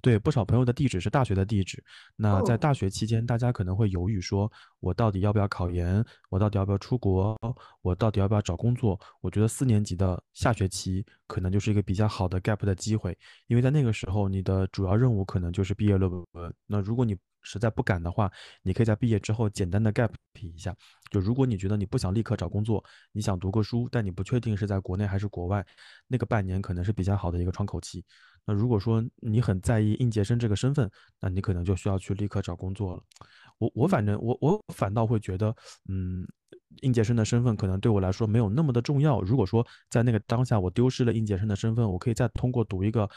A: 对不少朋友的地址是大学的地址。那在大学期间，大家可能会犹豫说，我到底要不要考研？我到底要不要出国？我到底要不要找工作？我觉得四年级的下学期可能就是一个比较好的 gap 的机会，因为在那个时候，你的主要任务可能就是毕业论文。那如果你实在不敢的话，你可以在毕业之后简单的 gap 一下。就如果你觉得你不想立刻找工作，你想读个书，但你不确定是在国内还是国外，那个半年可能是比较好的一个窗口期。那如果说你很在意应届生这个身份，那你可能就需要去立刻找工作了。我我反正我我反倒会觉得，嗯，应届生的身份可能对我来说没有那么的重要。如果说在那个当下我丢失了应届生的身份，我可以再通过读一个。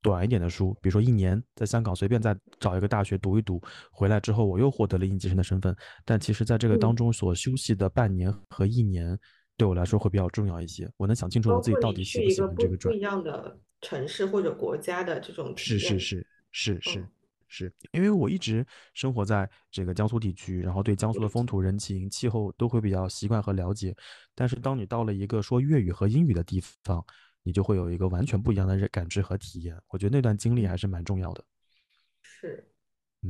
A: 短一点的书，比如说一年在香港随便再找一个大学读一读，回来之后我又获得了应届生的身份。但其实，在这个当中所休息的半年和一年，对我来说会比较重要一些。我能想清楚我自己到底喜不喜欢这个专
B: 业。不一样的城市或者国家的这种
A: 是是是是是是，因为我一直生活在这个江苏地区，然后对江苏的风土人情、气候都会比较习惯和了解。但是当你到了一个说粤语和英语的地方，你就会有一个完全不一样的感知和体验，我觉得那段经历还是蛮重要的。
B: 是，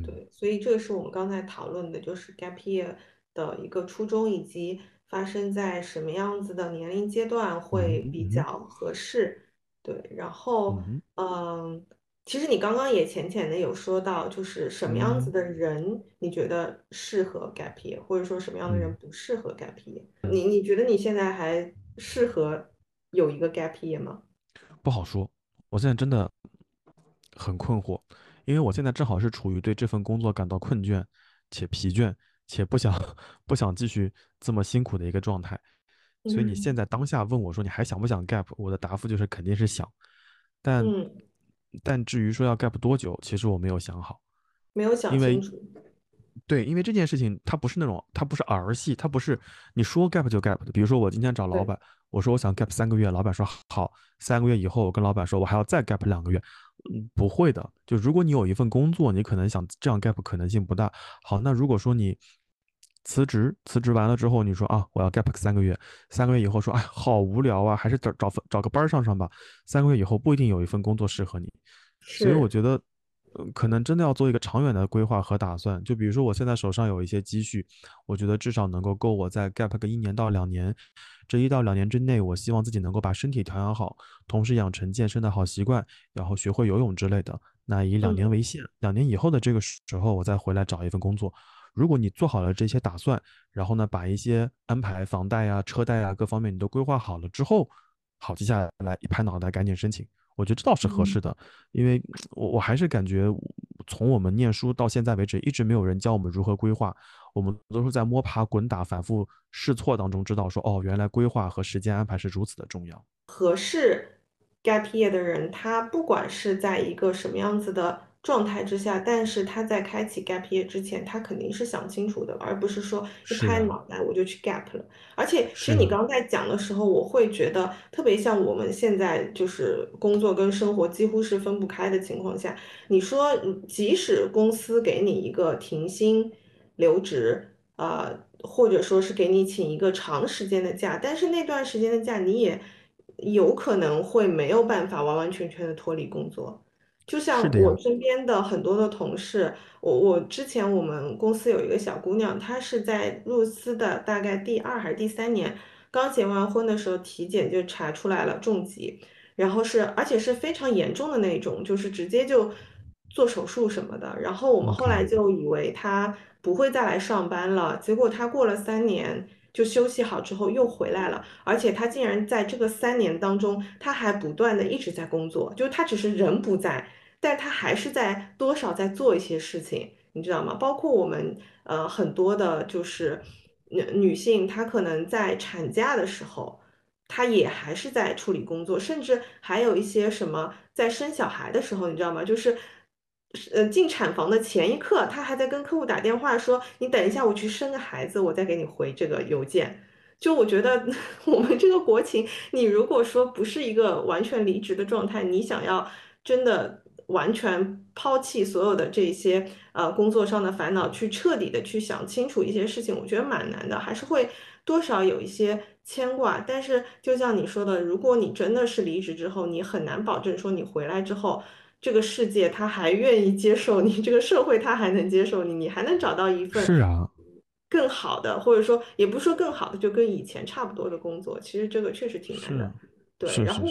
B: 对，所以这个是我们刚才讨论的，就是 gap year 的一个初衷，以及发生在什么样子的年龄阶段会比较合适。对，然后，嗯，其实你刚刚也浅浅的有说到，就是什么样子的人你觉得适合 gap year，或者说什么样的人不适合 gap year？你你觉得你现在还适合？有一个 gap year 吗？
A: 不好说，我现在真的很困惑，因为我现在正好是处于对这份工作感到困倦且疲倦，且不想不想继续这么辛苦的一个状态。所以你现在当下问我说你还想不想 gap，我的答复就是肯定是想。但但至于说要 gap 多久，其实我没有想好，
B: 没有想清楚。
A: 对，因为这件事情它不是那种，它不是儿戏，它不是你说 gap 就 gap 的。比如说我今天找老板。我说我想 gap 三个月，老板说好。三个月以后，我跟老板说，我还要再 gap 两个月。嗯，不会的。就如果你有一份工作，你可能想这样 gap 可能性不大。好，那如果说你辞职，辞职完了之后，你说啊，我要 gap 三个月。三个月以后说，哎，好无聊啊，还是找找份找个班上上吧。三个月以后不一定有一份工作适合你。所以我觉得。可能真的要做一个长远的规划和打算，就比如说我现在手上有一些积蓄，我觉得至少能够够我在 gap 个一年到两年，这一到两年之内，我希望自己能够把身体调养好，同时养成健身的好习惯，然后学会游泳之类的。那以两年为限，两年以后的这个时候，我再回来找一份工作。如果你做好了这些打算，然后呢，把一些安排房贷啊、车贷啊各方面你都规划好了之后，好，接下来一拍脑袋赶紧申请。我觉得这倒是合适的，因为 (smacks lips) 我我还是感觉，从我们念书到现在为止，一直没有人教我们如何规划，我们都是在摸爬滚打、反复试错当中知道说，哦，原来规划和时间安排是如此的重要。
B: 合适 gap year 的人，他不管是在一个什么样子的。状态之下，但是他在开启 gap year 之前，他肯定是想清楚的，而不是说一拍脑袋我就去 gap 了。而且，其实你刚在讲的时候，我会觉得特别像我们现在就是工作跟生活几乎是分不开的情况下，你说即使公司给你一个停薪留职，呃，或者说是给你请一个长时间的假，但是那段时间的假你也有可能会没有办法完完全全的脱离工作。就像我身边的很多的同事，我我之前我们公司有一个小姑娘，她是在入司的大概第二还是第三年，刚结完婚的时候体检就查出来了重疾，然后是而且是非常严重的那种，就是直接就做手术什么的。然后我们后来就以为她不会再来上班了，结果她过了三年就休息好之后又回来了，而且他竟然在这个三年当中，他还不断的一直在工作，就他只是人不在，但他还是在多少在做一些事情，你知道吗？包括我们呃很多的就是女女性，她可能在产假的时候。她也还是在处理工作，甚至还有一些什么在生小孩的时候，你知道吗？就是，呃，进产房的前一刻，她还在跟客户打电话说：“你等一下，我去生个孩子，我再给你回这个邮件。”就我觉得 (laughs) 我们这个国情，你如果说不是一个完全离职的状态，你想要真的完全抛弃所有的这些呃工作上的烦恼，去彻底的去想清楚一些事情，我觉得蛮难的，还是会多少有一些。牵挂，但是就像你说的，如果你真的是离职之后，你很难保证说你回来之后，这个世界他还愿意接受你，这个社会他还能接受你，你还能找到一份
A: 是啊，
B: 更好的，或者说也不是说更好的，就跟以前差不多的工作，其实这个确实挺难的。对，然后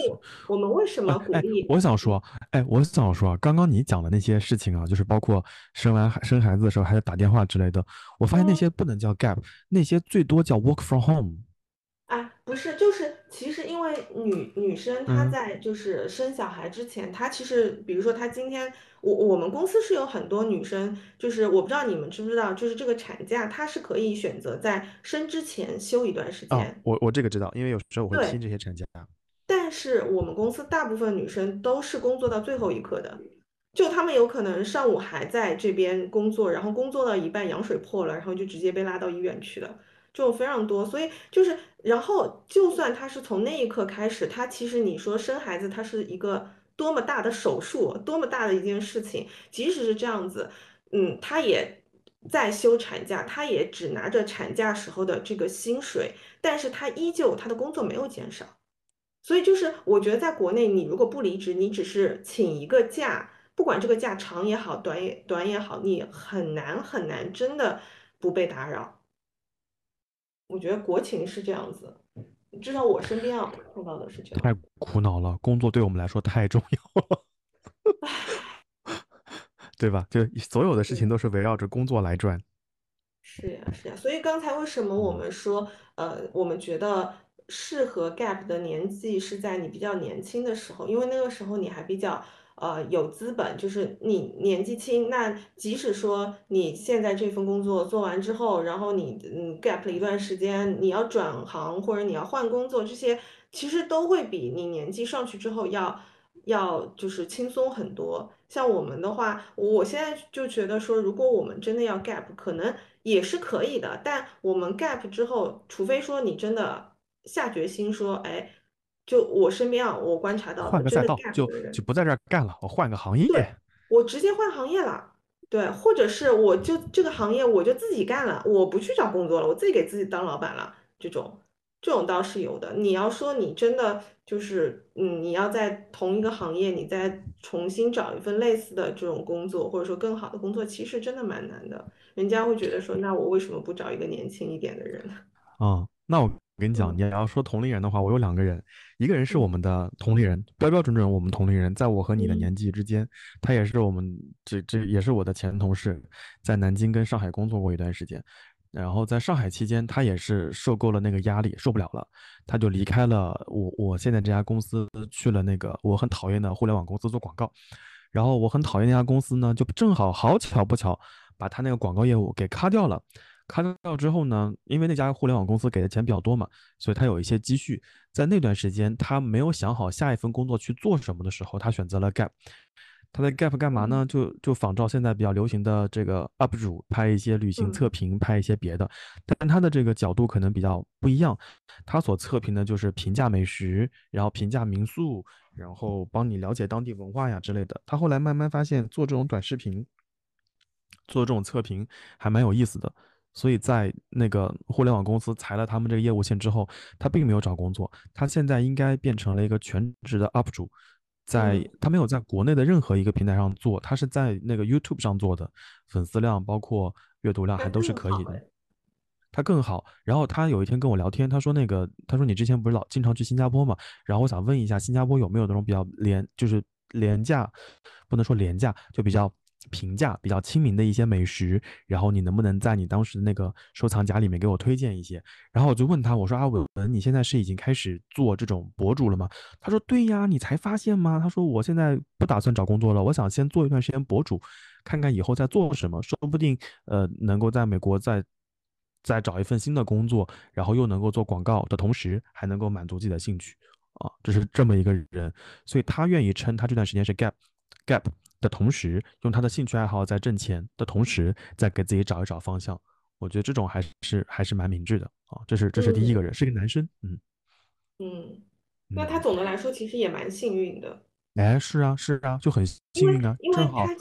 B: 我们为什么鼓励？
A: 我想说，哎，我想说，刚刚你讲的那些事情啊，就是包括生完生孩子的时候还得打电话之类的，我发现那些不能叫 gap，那些最多叫 work from home。
B: 啊，不是，就是其实因为女女生她在就是生小孩之前，她其实比如说她今天，我我们公司是有很多女生，就是我不知道你们知不知道，就是这个产假她是可以选择在生之前休一段时间。
A: 我我这个知道，因为有时候我会批这些产假。
B: 但是我们公司大部分女生都是工作到最后一刻的，就她们有可能上午还在这边工作，然后工作到一半羊水破了，然后就直接被拉到医院去了。这种非常多，所以就是，然后就算她是从那一刻开始，她其实你说生孩子，她是一个多么大的手术，多么大的一件事情，即使是这样子，嗯，她也在休产假，他也只拿着产假时候的这个薪水，但是他依旧他的工作没有减少，所以就是我觉得在国内，你如果不离职，你只是请一个假，不管这个假长也好，短也短也好，你很难很难真的不被打扰。我觉得国情是这样子，至少我身边啊碰到的是这样。
A: 太苦恼了，工作对我们来说太重要了，(laughs) 对吧？就所有的事情都是围绕着工作来转。
B: 是呀，是呀。所以刚才为什么我们说，呃，我们觉得适合 gap 的年纪是在你比较年轻的时候，因为那个时候你还比较。呃，有资本，就是你年纪轻，那即使说你现在这份工作做完之后，然后你嗯 gap 了一段时间，你要转行或者你要换工作，这些其实都会比你年纪上去之后要要就是轻松很多。像我们的话，我现在就觉得说，如果我们真的要 gap，可能也是可以的，但我们 gap 之后，除非说你真的下决心说，哎。就我身边啊，我观察到，
A: 换个赛道就就不在这儿干了，我换个行业。
B: 对，我直接换行业了。对，或者是我就这个行业我就自己干了，我不去找工作了，我自己给自己当老板了。这种这种倒是有的。你要说你真的就是嗯，你要在同一个行业，你再重新找一份类似的这种工作，或者说更好的工作，其实真的蛮难的。人家会觉得说，那我为什么不找一个年轻一点的人？
A: 啊，那我。我跟你讲，你要说同龄人的话，我有两个人，一个人是我们的同龄人，标标准准我们同龄人，在我和你的年纪之间，他也是我们这这也是我的前同事，在南京跟上海工作过一段时间，然后在上海期间，他也是受够了那个压力，受不了了，他就离开了我我现在这家公司，去了那个我很讨厌的互联网公司做广告，然后我很讨厌那家公司呢，就正好好巧不巧，把他那个广告业务给咔掉了。开掉之后呢，因为那家互联网公司给的钱比较多嘛，所以他有一些积蓄。在那段时间，他没有想好下一份工作去做什么的时候，他选择了 Gap。他在 Gap 干嘛呢？就就仿照现在比较流行的这个 UP 主，拍一些旅行测评，拍一些别的。但他的这个角度可能比较不一样，他所测评的就是平价美食，然后平价民宿，然后帮你了解当地文化呀之类的。他后来慢慢发现，做这种短视频，做这种测评还蛮有意思的。所以在那个互联网公司裁了他们这个业务线之后，他并没有找工作，他现在应该变成了一个全职的 UP 主，在他没有在国内的任何一个平台上做，他是在那个 YouTube 上做的，粉丝量包括阅读量还都是可以的，他更好。然后他有一天跟我聊天，他说那个他说你之前不是老经常去新加坡嘛，然后我想问一下新加坡有没有那种比较廉就是廉价，不能说廉价，就比较平价、比较亲民的一些美食，然后你能不能在你当时的那个收藏夹里面给我推荐一些？然后我就问他，我说阿文，你现在是已经开始做这种博主了吗？他说对呀，你才发现吗？他说我现在不打算找工作了，我想先做一段时间博主，看看以后再做什么，说不定呃能够在美国再再找一份新的工作，然后又能够做广告的同时，还能够满足自己的兴趣。啊，这是这么一个人，所以他愿意称他这段时间是 gap gap 的同时，用他的兴趣爱好在挣钱的同时，再给自己找一找方向。我觉得这种还是还是蛮明智的啊。这是这是第一个人，是个男生。
B: 嗯嗯，那他总的来说其实也蛮幸运的。
A: 哎，是啊是啊，就很幸运啊，正好。
B: 他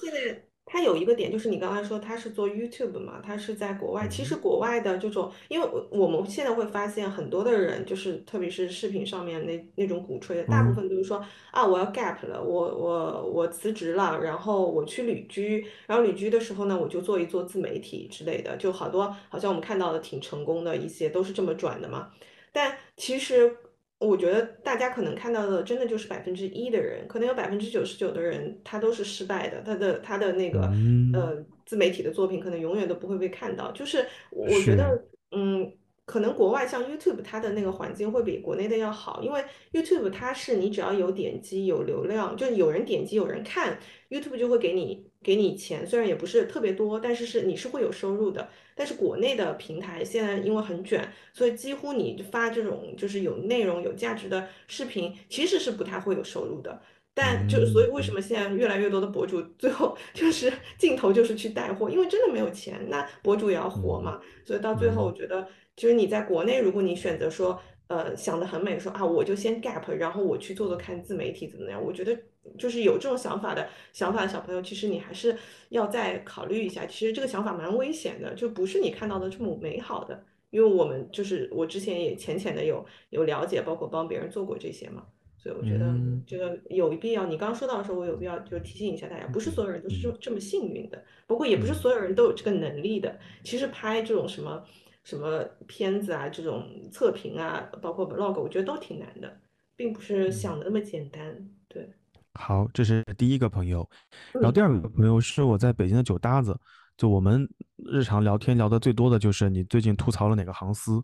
B: 有一个点，就是你刚才说他是做 YouTube 嘛，他是在国外。其实国外的这种，因为我们现在会发现很多的人，就是特别是视频上面那那种鼓吹的，大部分都是说啊，我要 gap 了，我我我辞职了，然后我去旅居，然后旅居的时候呢，我就做一做自媒体之类的，就好多好像我们看到的挺成功的一些都是这么转的嘛。但其实。我觉得大家可能看到的真的就是百分之一的人，可能有百分之九十九的人他都是失败的，他的他的那个呃自媒体的作品可能永远都不会被看到。就是我觉得，嗯，可能国外像 YouTube 它的那个环境会比国内的要好，因为 YouTube 它是你只要有点击有流量，就有人点击有人看，YouTube 就会给你给你钱，虽然也不是特别多，但是是你是会有收入的。但是国内的平台现在因为很卷，所以几乎你发这种就是有内容、有价值的视频，其实是不太会有收入的。但就所以为什么现在越来越多的博主最后 (laughs) 就是镜头就是去带货，因为真的没有钱，那博主也要活嘛。所以到最后，我觉得就是你在国内，如果你选择说，呃，想的很美，说啊，我就先 gap，然后我去做做看自媒体怎么样，我觉得。就是有这种想法的想法的小朋友，其实你还是要再考虑一下。其实这个想法蛮危险的，就不是你看到的这么美好的。因为我们就是我之前也浅浅的有有了解，包括帮别人做过这些嘛，所以我觉得这个有必要。你刚刚说到的时候，我有必要就提醒一下大家，不是所有人都是这这么幸运的，不过也不是所有人都有这个能力的。其实拍这种什么什么片子啊，这种测评啊，包括 vlog，我觉得都挺难的，并不是想的那么简单。对。
A: 好，这是第一个朋友，然后第二个朋友是我在北京的酒搭子，就我们日常聊天聊的最多的就是你最近吐槽了哪个航司，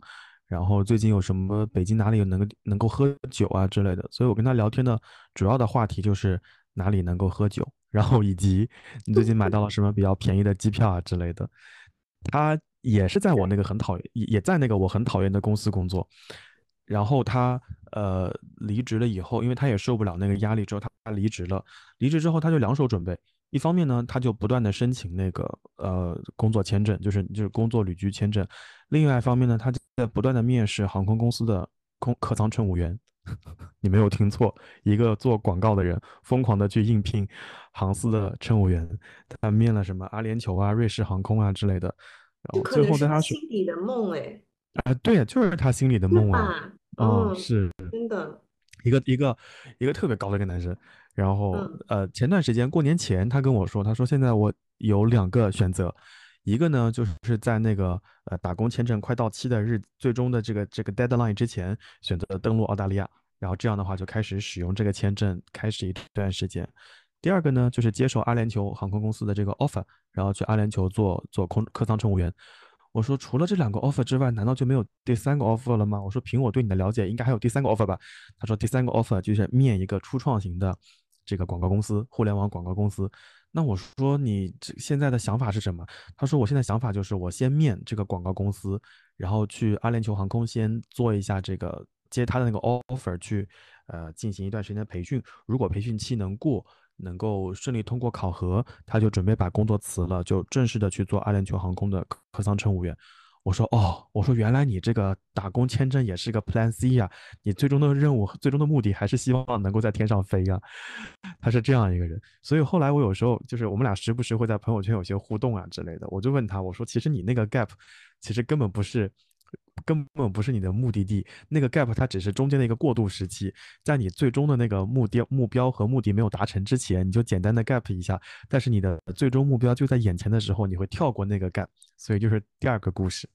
A: 然后最近有什么北京哪里能能够喝酒啊之类的，所以我跟他聊天的主要的话题就是哪里能够喝酒，然后以及你最近买到了什么比较便宜的机票啊之类的。他也是在我那个很讨厌，也在那个我很讨厌的公司工作。然后他呃离职了以后，因为他也受不了那个压力，之后他离职了。离职之后他就两手准备，一方面呢他就不断的申请那个呃工作签证，就是就是工作旅居签证；另外一方面呢他在不断的面试航空公司的空客舱乘务员。(laughs) 你没有听错，一个做广告的人疯狂的去应聘航司的乘务员，他面了什么阿联酋啊、瑞士航空啊之类的。然后最后在他
B: 心底的梦哎。
A: 啊，对，就是他心里的梦啊，
B: 嗯，
A: 是
B: 真的，
A: 一个一个一个特别高的一个男生。然后，呃，前段时间过年前，他跟我说，他说现在我有两个选择，一个呢就是在那个呃打工签证快到期的日，最终的这个这个 deadline 之前选择登陆澳大利亚，然后这样的话就开始使用这个签证，开始一段时间。第二个呢就是接受阿联酋航空公司的这个 offer，然后去阿联酋做做空客舱乘务员。我说除了这两个 offer 之外，难道就没有第三个 offer 了吗？我说凭我对你的了解，应该还有第三个 offer 吧？他说第三个 offer 就是面一个初创型的这个广告公司，互联网广告公司。那我说你这现在的想法是什么？他说我现在想法就是我先面这个广告公司，然后去阿联酋航空先做一下这个接他的那个 offer 去，呃，进行一段时间的培训。如果培训期能过。能够顺利通过考核，他就准备把工作辞了，就正式的去做阿联酋航空的客舱乘务员。我说哦，我说原来你这个打工签证也是个 Plan C 呀，你最终的任务、最终的目的还是希望能够在天上飞呀。他是这样一个人，所以后来我有时候就是我们俩时不时会在朋友圈有些互动啊之类的，我就问他，我说其实你那个 gap，其实根本不是。根本不是你的目的地，那个 gap 它只是中间的一个过渡时期，在你最终的那个目标、目标和目的没有达成之前，你就简单的 gap 一下。但是你的最终目标就在眼前的时候，你会跳过那个 gap，所以就是第二个故事。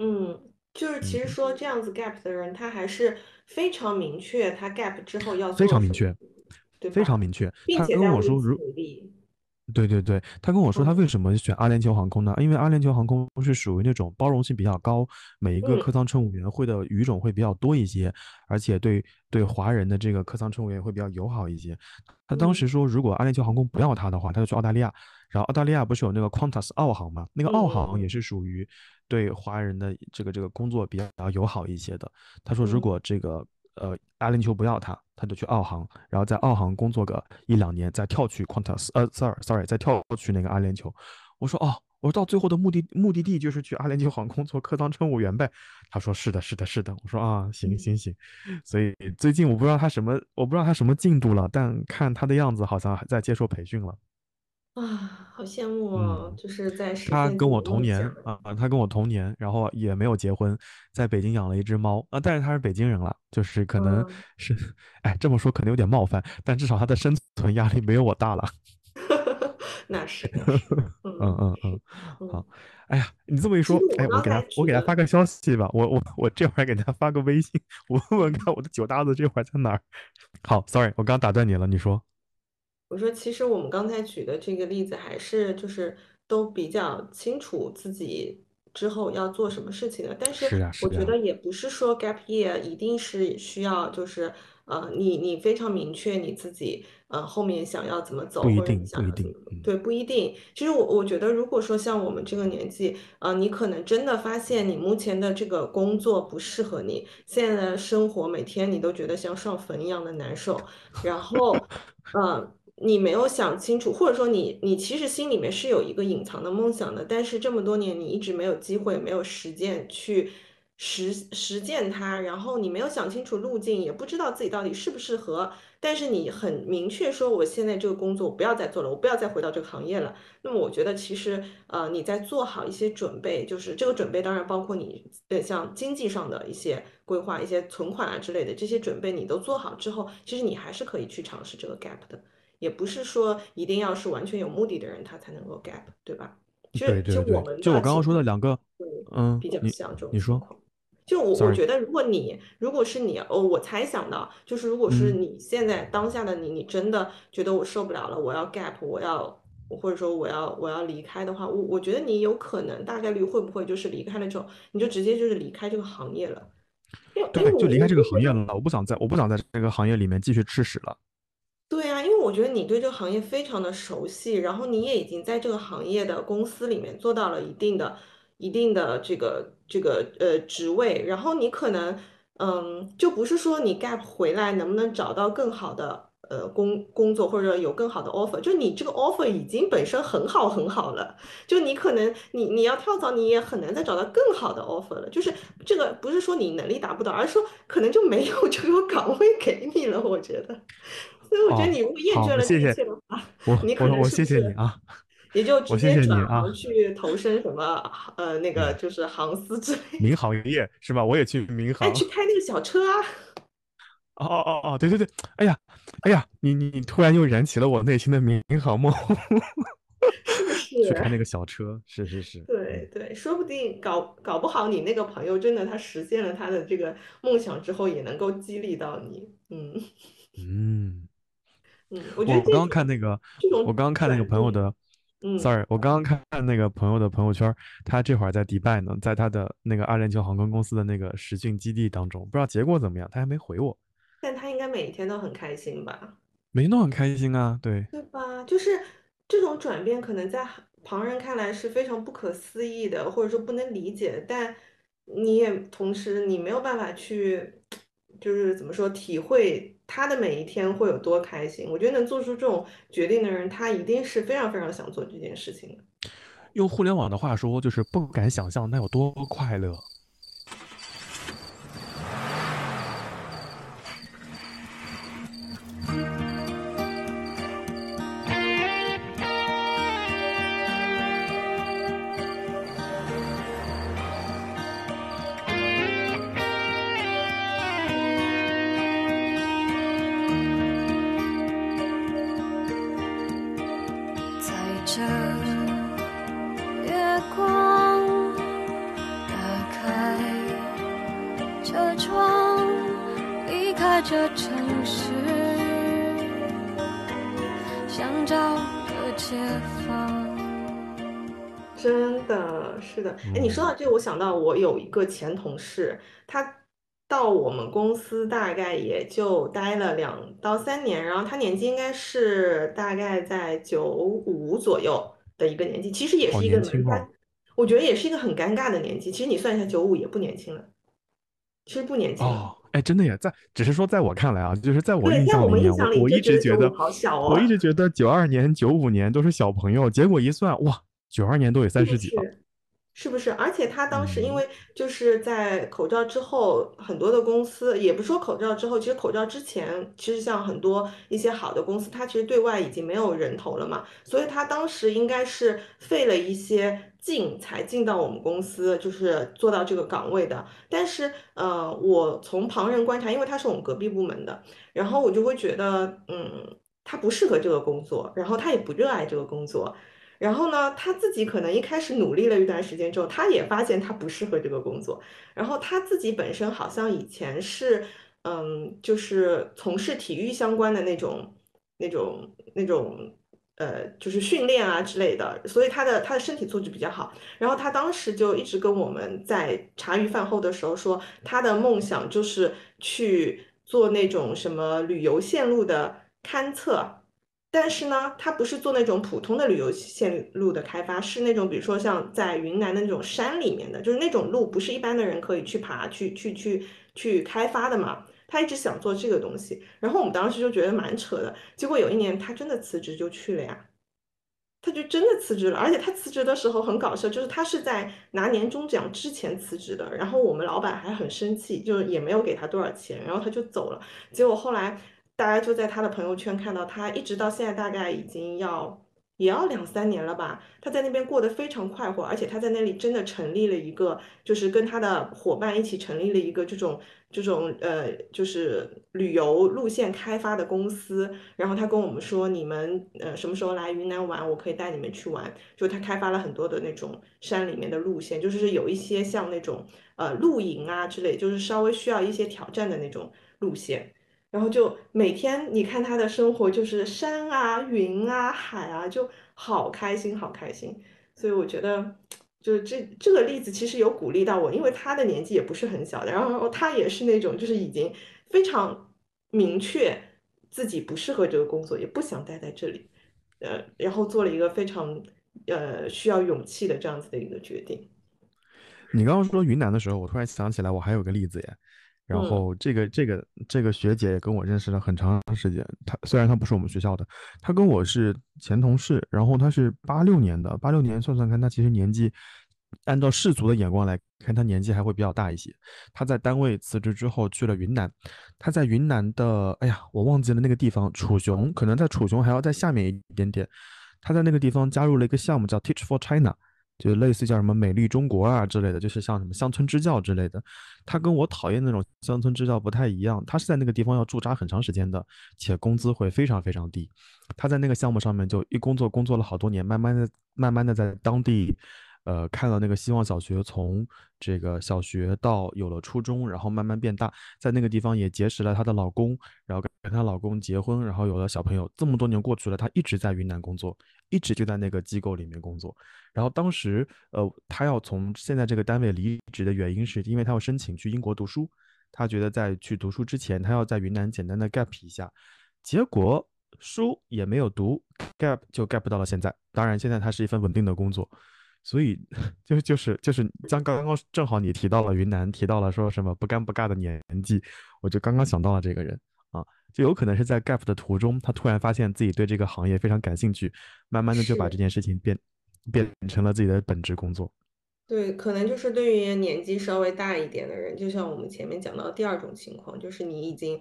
B: 嗯，就是其实说这样子 gap 的人，他还是非常明确，他 gap 之后要
A: 非常明确，对非常明确。
B: 并且
A: 跟我说，如对对对，他跟我说他为什么选阿联酋航空呢？因为阿联酋航空是属于那种包容性比较高，每一个客舱乘务员会的语种会比较多一些，而且对对华人的这个客舱乘务员会比较友好一些。他当时说，如果阿联酋航空不要他的话，他就去澳大利亚。然后澳大利亚不是有那个 Qantas 澳航嘛？那个澳航也是属于对华人的这个这个工作比较友好一些的。他说，如果这个呃阿联酋不要他。他就去澳航，然后在澳航工作个一两年，再跳去 Qantas，呃，sorry，sorry，再跳去那个阿联酋。我说哦，我说到最后的目的目的地就是去阿联酋航空做客舱乘务员呗。他说是的，是的，是的。我说啊，行行行。所以最近我不知道他什么，我不知道他什么进度了，但看他的样子好像还在接受培训了。
B: 啊，好羡慕哦！就是在
A: 他跟我同年啊，他跟我同年，然后也没有结婚，在北京养了一只猫啊。但是他是北京人了，就是可能是，哎，这么说可能有点冒犯，但至少他的生存压力没有我大了。(laughs)
B: 那是，
A: 嗯 (laughs) 嗯嗯，好。哎呀，你这么一说，哎，我给他，我给他发个消息吧。我我我这会儿给他发个微信，(laughs) 我问问看我的酒搭子这会儿在哪儿。好，sorry，我刚打断你了，你说。
B: 我说，其实我们刚才举的这个例子，还是就是都比较清楚自己之后要做什么事情的。但是我觉得也不是说 gap year 一定是需要就是呃，你你非常明确你自己呃后面想要怎么走，或者想要怎么对，不一定。其实我我觉得，如果说像我们这个年纪，呃，你可能真的发现你目前的这个工作不适合你，现在的生活每天你都觉得像上坟一样的难受，然后嗯。你没有想清楚，或者说你你其实心里面是有一个隐藏的梦想的，但是这么多年你一直没有机会，没有时间去实实践它，然后你没有想清楚路径，也不知道自己到底适不适合。但是你很明确说，我现在这个工作我不要再做了，我不要再回到这个行业了。那么我觉得其实呃你在做好一些准备，就是这个准备当然包括你呃像经济上的一些规划、一些存款啊之类的这些准备你都做好之后，其实你还是可以去尝试这个 gap 的。也不是说一定要是完全有目的的人，他才能够 gap，对吧？
A: 对对对，就我刚刚说的两个，嗯，
B: 比较像这种
A: 你说，
B: 就我我觉得，如果你如果是你，哦，我猜想的，就是如果是你现在当下的你，你真的觉得我受不了了，我要 gap，我要或者说我要我要离开的话，我我觉得你有可能大概率会不会就是离开了之后，你就直接就是离开这个行业了？
A: 对，就离开这个行业了，我不想在我不想在这个行业里面继续吃屎了。
B: 我觉得你对这个行业非常的熟悉，然后你也已经在这个行业的公司里面做到了一定的、一定的这个这个呃职位，然后你可能嗯，就不是说你 gap 回来能不能找到更好的呃工工作或者有更好的 offer，就你这个 offer 已经本身很好很好了，就你可能你你要跳槽你也很难再找到更好的 offer 了，就是这个不是说你能力达不到，而是说可能就没有这个岗位给你了，我觉得。所以我觉得你如果厌倦了这些的话，你可能
A: 我谢谢你啊，
B: 你就直接转行去投身什么呃那个就是航司之类
A: 民航业是吧？我也去民航，哎
B: 去开那个小车啊。
A: 哦哦哦哦，对对对，哎呀哎呀，你你突然又燃起了我内心的民航梦，(laughs)
B: 是不是？
A: 去开那个小车，是是是。
B: 对对，说不定搞搞不好你那个朋友真的他实现了他的这个梦想之后，也能够激励到你，嗯 (laughs)
A: 嗯。
B: 嗯，我觉得
A: 我刚刚看那个，我刚刚看那个朋友的嗯，sorry，我刚刚看那个朋友的朋友圈，他这会儿在迪拜呢，在他的那个阿联酋航空公司的那个实训基地当中，不知道结果怎么样，他还没回我。
B: 但他应该每一天都很开心吧？
A: 每天都很开心啊，对。
B: 对吧？就是这种转变，可能在旁人看来是非常不可思议的，或者说不能理解，但你也同时你没有办法去。就是怎么说，体会他的每一天会有多开心。我觉得能做出这种决定的人，他一定是非常非常想做这件事情的。
A: 用互联网的话说，就是不敢想象那有多快乐。
B: 想到我有一个前同事，他到我们公司大概也就待了两到三年，然后他年纪应该是大概在九五左右的一个年纪，其实也是一个蛮尴，我觉得也是一个很尴尬的年纪。其实你算一下，九五也不年轻了，其实不年轻
A: 哦。哎，真的呀，在只是说在我看来啊，就是在我印象里面，我我一直觉得，好小哦我一直觉得九二年、九五年都是小朋友，结果一算，哇！九二年都有三十几了，
B: 是不是？而且他当时因为就是在口罩之后，很多的公司也不说口罩之后，其实口罩之前，其实像很多一些好的公司，它其实对外已经没有人头了嘛，所以他当时应该是费了一些劲才进到我们公司，就是做到这个岗位的。但是，呃，我从旁人观察，因为他是我们隔壁部门的，然后我就会觉得，嗯，他不适合这个工作，然后他也不热爱这个工作。然后呢，他自己可能一开始努力了一段时间之后，他也发现他不适合这个工作。然后他自己本身好像以前是，嗯，就是从事体育相关的那种、那种、那种，呃，就是训练啊之类的，所以他的他的身体素质比较好。然后他当时就一直跟我们在茶余饭后的时候说，他的梦想就是去做那种什么旅游线路的勘测。但是呢，他不是做那种普通的旅游线路的开发，是那种比如说像在云南的那种山里面的，就是那种路不是一般的人可以去爬、去去去去开发的嘛。他一直想做这个东西，然后我们当时就觉得蛮扯的。结果有一年他真的辞职就去了呀，他就真的辞职了，而且他辞职的时候很搞笑，就是他是在拿年终奖之前辞职的，然后我们老板还很生气，就是也没有给他多少钱，然后他就走了。结果后来。大家就在他的朋友圈看到他，一直到现在大概已经要也要两三年了吧。他在那边过得非常快活，而且他在那里真的成立了一个，就是跟他的伙伴一起成立了一个这种这种呃，就是旅游路线开发的公司。然后他跟我们说，你们呃什么时候来云南玩，我可以带你们去玩。就他开发了很多的那种山里面的路线，就是有一些像那种呃露营啊之类，就是稍微需要一些挑战的那种路线。然后就每天你看他的生活，就是山啊、云啊、海啊，就好开心，好开心。所以我觉得，就这这个例子其实有鼓励到我，因为他的年纪也不是很小的，然后他也是那种就是已经非常明确自己不适合这个工作，也不想待在这里，呃，然后做了一个非常呃需要勇气的这样子的一个决定。
A: 你刚刚说云南的时候，我突然想起来，我还有个例子耶。然后这个这个这个学姐也跟我认识了很长时间，她虽然她不是我们学校的，她跟我是前同事。然后她是八六年的，八六年算算看，她其实年纪，按照世俗的眼光来看，她年纪还会比较大一些。她在单位辞职之后去了云南，她在云南的，哎呀，我忘记了那个地方，楚雄，可能在楚雄还要在下面一点点。她在那个地方加入了一个项目，叫 Teach for China。就类似于叫什么美丽中国啊之类的，就是像什么乡村支教之类的。他跟我讨厌那种乡村支教不太一样，他是在那个地方要驻扎很长时间的，且工资会非常非常低。他在那个项目上面就一工作工作了好多年，慢慢的慢慢的在当地。呃，看到那个希望小学从这个小学到有了初中，然后慢慢变大，在那个地方也结识了她的老公，然后跟她老公结婚，然后有了小朋友。这么多年过去了，她一直在云南工作，一直就在那个机构里面工作。然后当时，呃，她要从现在这个单位离职的原因，是因为她要申请去英国读书，她觉得在去读书之前，她要在云南简单的 gap 一下。结果书也没有读，gap 就 gap 到了现在。当然，现在她是一份稳定的工作。所以，(laughs) 就就是就是，将刚刚正好你提到了云南，提到了说什么不尴不尬的年纪，我就刚刚想到了这个人啊，就有可能是在 gap 的途中，他突然发现自己对这个行业非常感兴趣，慢慢的就把这件事情变变成了自己的本职工作。
B: 对，可能就是对于年纪稍微大一点的人，就像我们前面讲到第二种情况，就是你已经。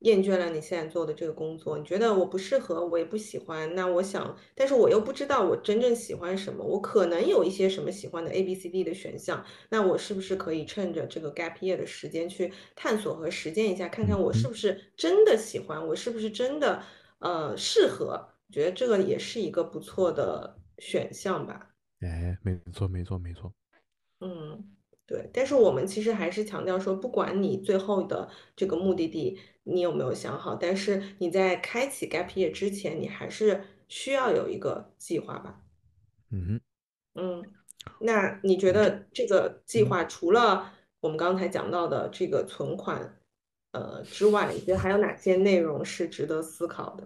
B: 厌倦了你现在做的这个工作，你觉得我不适合，我也不喜欢。那我想，但是我又不知道我真正喜欢什么。我可能有一些什么喜欢的 A、B、C、D 的选项。那我是不是可以趁着这个 gap year 的时间去探索和实践一下，看看我是不是真的喜欢，我是不是真的呃适合？我觉得这个也是一个不错的选项吧。
A: 哎，没错，没错，没错。
B: 嗯，对，但是我们其实还是强调说，不管你最后的这个目的地你有没有想好，但是你在开启 gap year 之前，你还是需要有一个计划吧。
A: 嗯，
B: 嗯，那你觉得这个计划除了我们刚才讲到的这个存款，呃之外，你觉得还有哪些内容是值得思考的？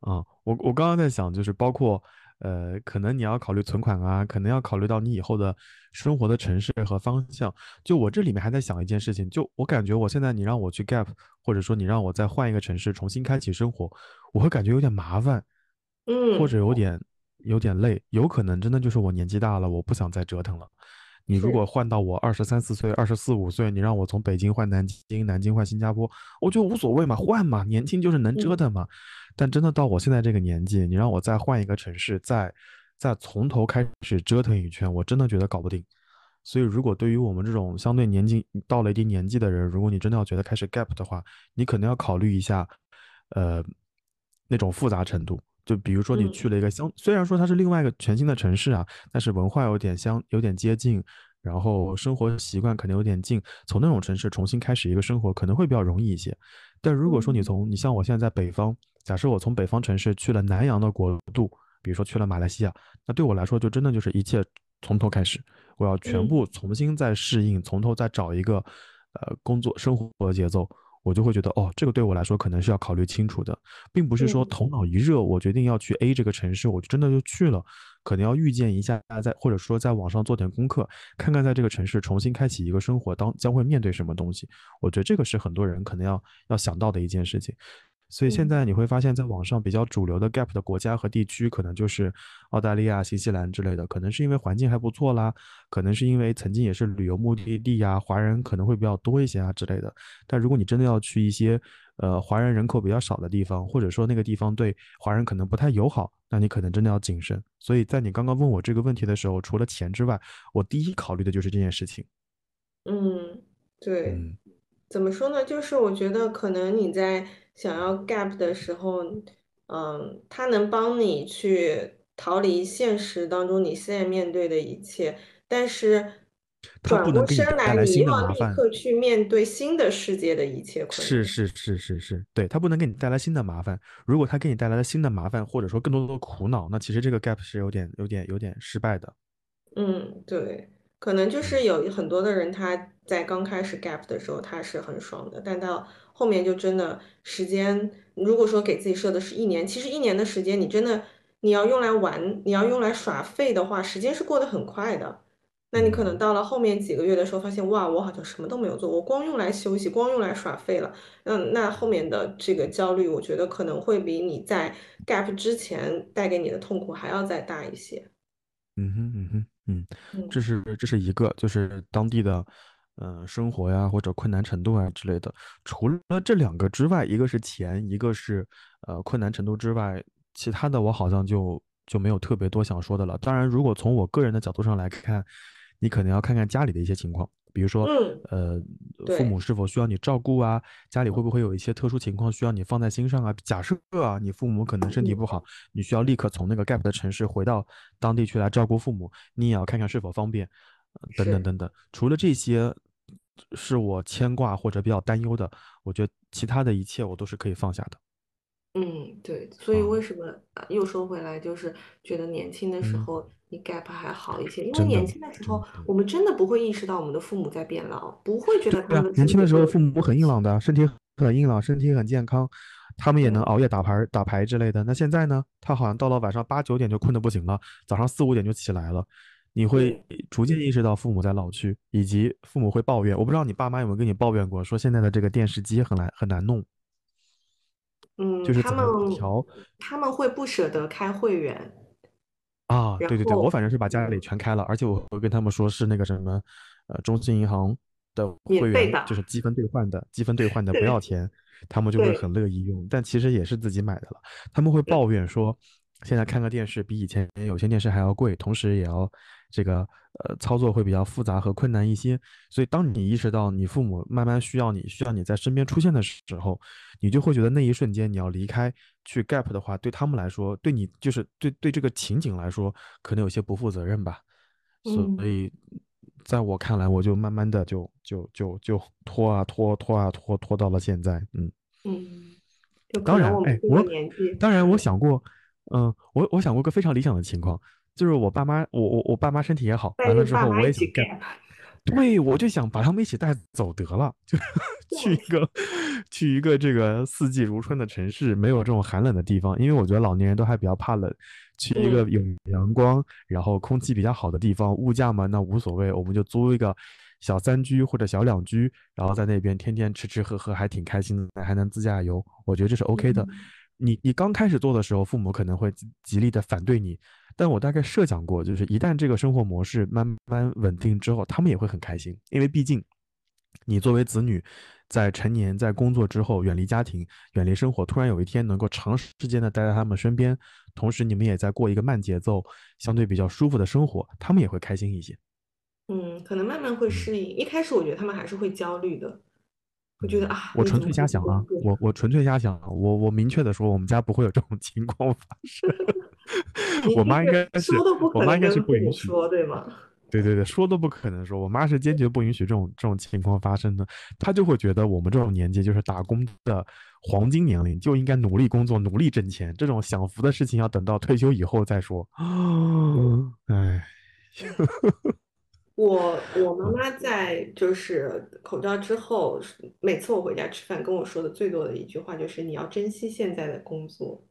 A: 啊，我我刚刚在想，就是包括。呃，可能你要考虑存款啊，可能要考虑到你以后的生活的城市和方向。就我这里面还在想一件事情，就我感觉我现在你让我去 gap，或者说你让我再换一个城市重新开启生活，我会感觉有点麻烦，
B: 嗯，
A: 或者有点有点累，有可能真的就是我年纪大了，我不想再折腾了。你如果换到我二十三四岁、二十四五岁，你让我从北京换南京，南京换新加坡，我觉得无所谓嘛，换嘛，年轻就是能折腾嘛。但真的到我现在这个年纪，你让我再换一个城市，再再从头开始折腾一圈，我真的觉得搞不定。所以，如果对于我们这种相对年纪到了一定年纪的人，如果你真的要觉得开始 gap 的话，你可能要考虑一下，呃，那种复杂程度。就比如说你去了一个相，虽然说它是另外一个全新的城市啊，但是文化有点相，有点接近，然后生活习惯可能有点近，从那种城市重新开始一个生活可能会比较容易一些。但如果说你从，你像我现在在北方，假设我从北方城市去了南洋的国度，比如说去了马来西亚，那对我来说就真的就是一切从头开始，我要全部重新再适应，从头再找一个，呃，工作生活的节奏。我就会觉得，哦，这个对我来说可能是要考虑清楚的，并不是说头脑一热，我决定要去 A 这个城市，我就真的就去了。可能要预见一下，在或者说在网上做点功课，看看在这个城市重新开启一个生活，当将会面对什么东西。我觉得这个是很多人可能要要想到的一件事情。所以现在你会发现，在网上比较主流的 gap 的国家和地区，可能就是澳大利亚、新西兰之类的。可能是因为环境还不错啦，可能是因为曾经也是旅游目的地呀，华人可能会比较多一些啊之类的。但如果你真的要去一些呃华人人口比较少的地方，或者说那个地方对华人可能不太友好，那你可能真的要谨慎。所以在你刚刚问我这个问题的时候，除了钱之外，我第一考虑的就是这件事情。
B: 嗯，对。怎么说呢？就是我觉得可能你在想要 gap 的时候，嗯，它能帮你去逃离现实当中你现在面对的一切，但是转过身来，你要立刻去面对新的世界的一切困难。
A: 是是是是是，对，它不能给你带来新的麻烦。如果它给你带来了新的麻烦，或者说更多的苦恼，那其实这个 gap 是有点有点有点失败的。
B: 嗯，对。可能就是有很多的人，他在刚开始 gap 的时候他是很爽的，但到后面就真的时间，如果说给自己设的是一年，其实一年的时间你真的你要用来玩，你要用来耍废的话，时间是过得很快的。那你可能到了后面几个月的时候，发现哇，我好像什么都没有做，我光用来休息，光用来耍废了。嗯，那后面的这个焦虑，我觉得可能会比你在 gap 之前带给你的痛苦还要再大一些。
A: 嗯哼嗯哼。嗯，这是这是一个，就是当地的，嗯，生活呀或者困难程度啊之类的。除了这两个之外，一个是钱，一个是呃困难程度之外，其他的我好像就就没有特别多想说的了。当然，如果从我个人的角度上来看，你可能要看看家里的一些情况。比如说，呃，父母是否需要你照顾啊？家里会不会有一些特殊情况需要你放在心上啊？假设啊，你父母可能身体不好，你需要立刻从那个 gap 的城市回到当地去来照顾父母，你也要看看是否方便，等等等等。除了这些是我牵挂或者比较担忧的，我觉得其他的一切我都是可以放下的。
B: 嗯，对，所以为什么又说回来，就是觉得年轻的时候你 gap 还好一些，因为年轻的时候我们真的不会意识到我们的父母在变老，不会觉得他们
A: 年轻的时候父母很硬朗的，身体很硬朗，身体很健康，他们也能熬夜打牌打牌之类的。那现在呢，他好像到了晚上八九点就困得不行了，早上四五点就起来了，你会逐渐意识到父母在老去，以及父母会抱怨。我不知道你爸妈有没有跟你抱怨过，说现在的这个电视机很难很难弄。
B: 嗯，
A: 就是
B: 他们
A: 调，
B: 他们会不舍得开会员
A: 啊。对对对，我反正是把家里全开了，而且我会跟他们说是那个什么，呃，中信银行的会员，就是积分兑换的，积分兑换的不要钱，他们就会很乐意用。但其实也是自己买的了，他们会抱怨说，现在看个电视比以前有线电视还要贵，同时也要。这个呃操作会比较复杂和困难一些，所以当你意识到你父母慢慢需要你，需要你在身边出现的时候，你就会觉得那一瞬间你要离开去 gap 的话，对他们来说，对你就是对对这个情景来说，可能有些不负责任吧。所以在我看来，我就慢慢的就就就就拖啊拖拖啊拖拖到了现在，
B: 嗯嗯。
A: 当然，哎，我当然我想过，
B: 嗯，
A: 我我想过个非常理想的情况，就是我爸妈，我我我爸妈身体也好，完了之后我也想干，对，我就想把他们一起带走得了，就 (laughs) 去一个去一个这个四季如春的城市，没有这种寒冷的地方，因为我觉得老年人都还比较怕冷，去一个有阳光，然后空气比较好的地方，物价嘛那无所谓，我们就租一个。小三居或者小两居，然后在那边天天吃吃喝喝，还挺开心的，还能自驾游，我觉得这是 OK 的。你你刚开始做的时候，父母可能会极力的反对你，但我大概设想过，就是一旦这个生活模式慢慢稳定之后，他们也会很开心，因为毕竟你作为子女，在成年在工作之后，远离家庭，远离生活，突然有一天能够长时间的待在他们身边，同时你们也在过一个慢节奏、相对比较舒服的生活，他们也会开心一些。
B: 嗯，可能慢慢会适应。一开始我觉得他们还是会焦虑的，我觉得啊，
A: 我纯粹瞎想啊，我我纯粹瞎想，我我明确的说，我们家不会有这种情况发生。(laughs) (laughs) 我妈应该是，我妈应该是不允许
B: 说，对吗？(laughs)
A: 对对对，说都不可能说，我妈是坚决不允许这种这种情况发生的。她就会觉得我们这种年纪就是打工的黄金年龄，就应该努力工作，努力挣钱。这种享福的事情要等到退休以后再说。(gasps) 哎。
B: 我我妈妈在就是口罩之后，每次我回家吃饭跟我说的最多的一句话就是你要珍惜现在的工作，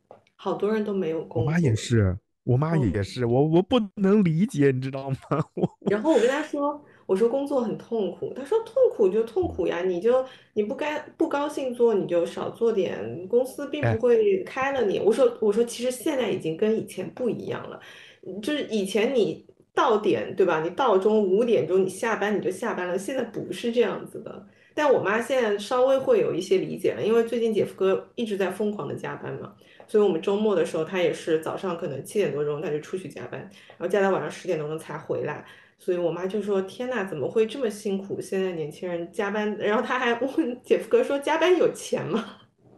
B: 好多人都没有工作。
A: 我妈也是，我妈也是，我我不能理解，你知道吗？我
B: 然后我跟她说，我说工作很痛苦，她说痛苦就痛苦呀，你就你不该不高兴做你就少做点，公司并不会开了你。我说我说其实现在已经跟以前不一样了，就是以前你。到点对吧？你到中五点钟，你下班你就下班了。现在不是这样子的，但我妈现在稍微会有一些理解了，因为最近姐夫哥一直在疯狂的加班嘛，所以我们周末的时候，他也是早上可能七点多钟他就出去加班，然后加到晚上十点多钟才回来。所以我妈就说：“天呐，怎么会这么辛苦？现在年轻人加班。”然后他还问姐夫哥说：“加班有钱吗？”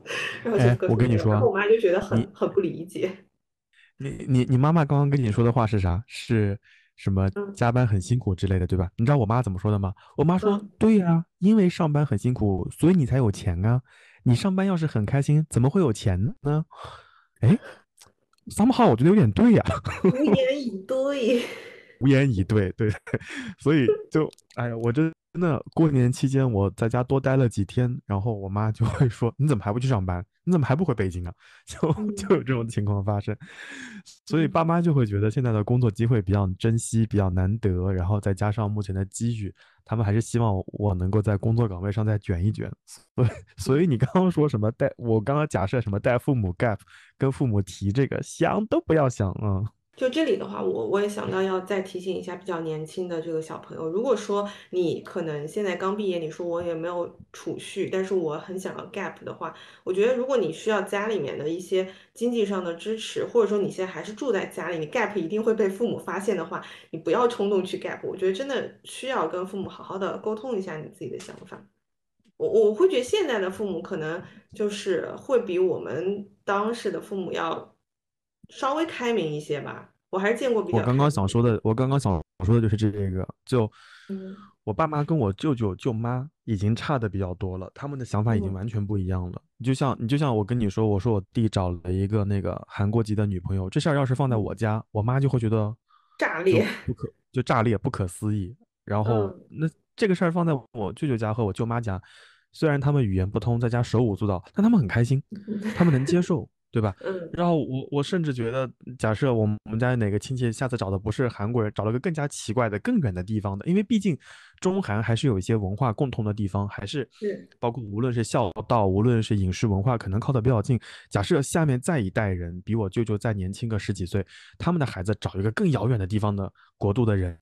B: (laughs) 然后姐夫哥
A: 我跟你说，
B: 我妈就觉得很很不理解。(laughs)
A: 你你你妈妈刚刚跟你说的话是啥？是？什么加班很辛苦之类的，对吧？你知道我妈怎么说的吗？我妈说：“对呀，因为上班很辛苦，所以你才有钱啊。你上班要是很开心，怎么会有钱呢？”哎，somehow 我觉得有点对呀。
B: 无言以对，(laughs)
A: 无言以对，对。所以就，哎呀，我真的过年期间我在家多待了几天，然后我妈就会说：“你怎么还不去上班？”你怎么还不回北京啊？(laughs) 就就有这种情况发生，所以爸妈就会觉得现在的工作机会比较珍惜，比较难得，然后再加上目前的机遇，他们还是希望我能够在工作岗位上再卷一卷。所以，所以你刚刚说什么带我刚刚假设什么带父母 gap，跟父母提这个想都不要想啊。
B: 就这里的话，我我也想到要再提醒一下比较年轻的这个小朋友，如果说你可能现在刚毕业，你说我也没有储蓄，但是我很想要 gap 的话，我觉得如果你需要家里面的一些经济上的支持，或者说你现在还是住在家里，你 gap 一定会被父母发现的话，你不要冲动去 gap，我觉得真的需要跟父母好好的沟通一下你自己的想法。我我会觉得现在的父母可能就是会比我们当时的父母要。稍微开明一些吧，我还是见过比较。
A: 我刚刚想说的，我刚刚想说的就是这个，就，我爸妈跟我舅舅舅妈已经差的比较多了，他们的想法已经完全不一样了。你就像你就像我跟你说，我说我弟找了一个那个韩国籍的女朋友，这事儿要是放在我家，我妈就会觉得
B: 炸裂，
A: 不可就炸裂，不可思议。然后那这个事儿放在我舅舅家和我舅妈家，虽然他们语言不通，在家手舞足蹈，但他们很开心，他们能接受。对吧？
B: 嗯，
A: 然后我我甚至觉得，假设我们我们家哪个亲戚下次找的不是韩国人，找了个更加奇怪的、更远的地方的，因为毕竟中韩还是有一些文化共通的地方，还是包括无论是孝道，无论是饮食文化，可能靠得比较近。假设下面再一代人比我舅舅再年轻个十几岁，他们的孩子找一个更遥远的地方的国度的人。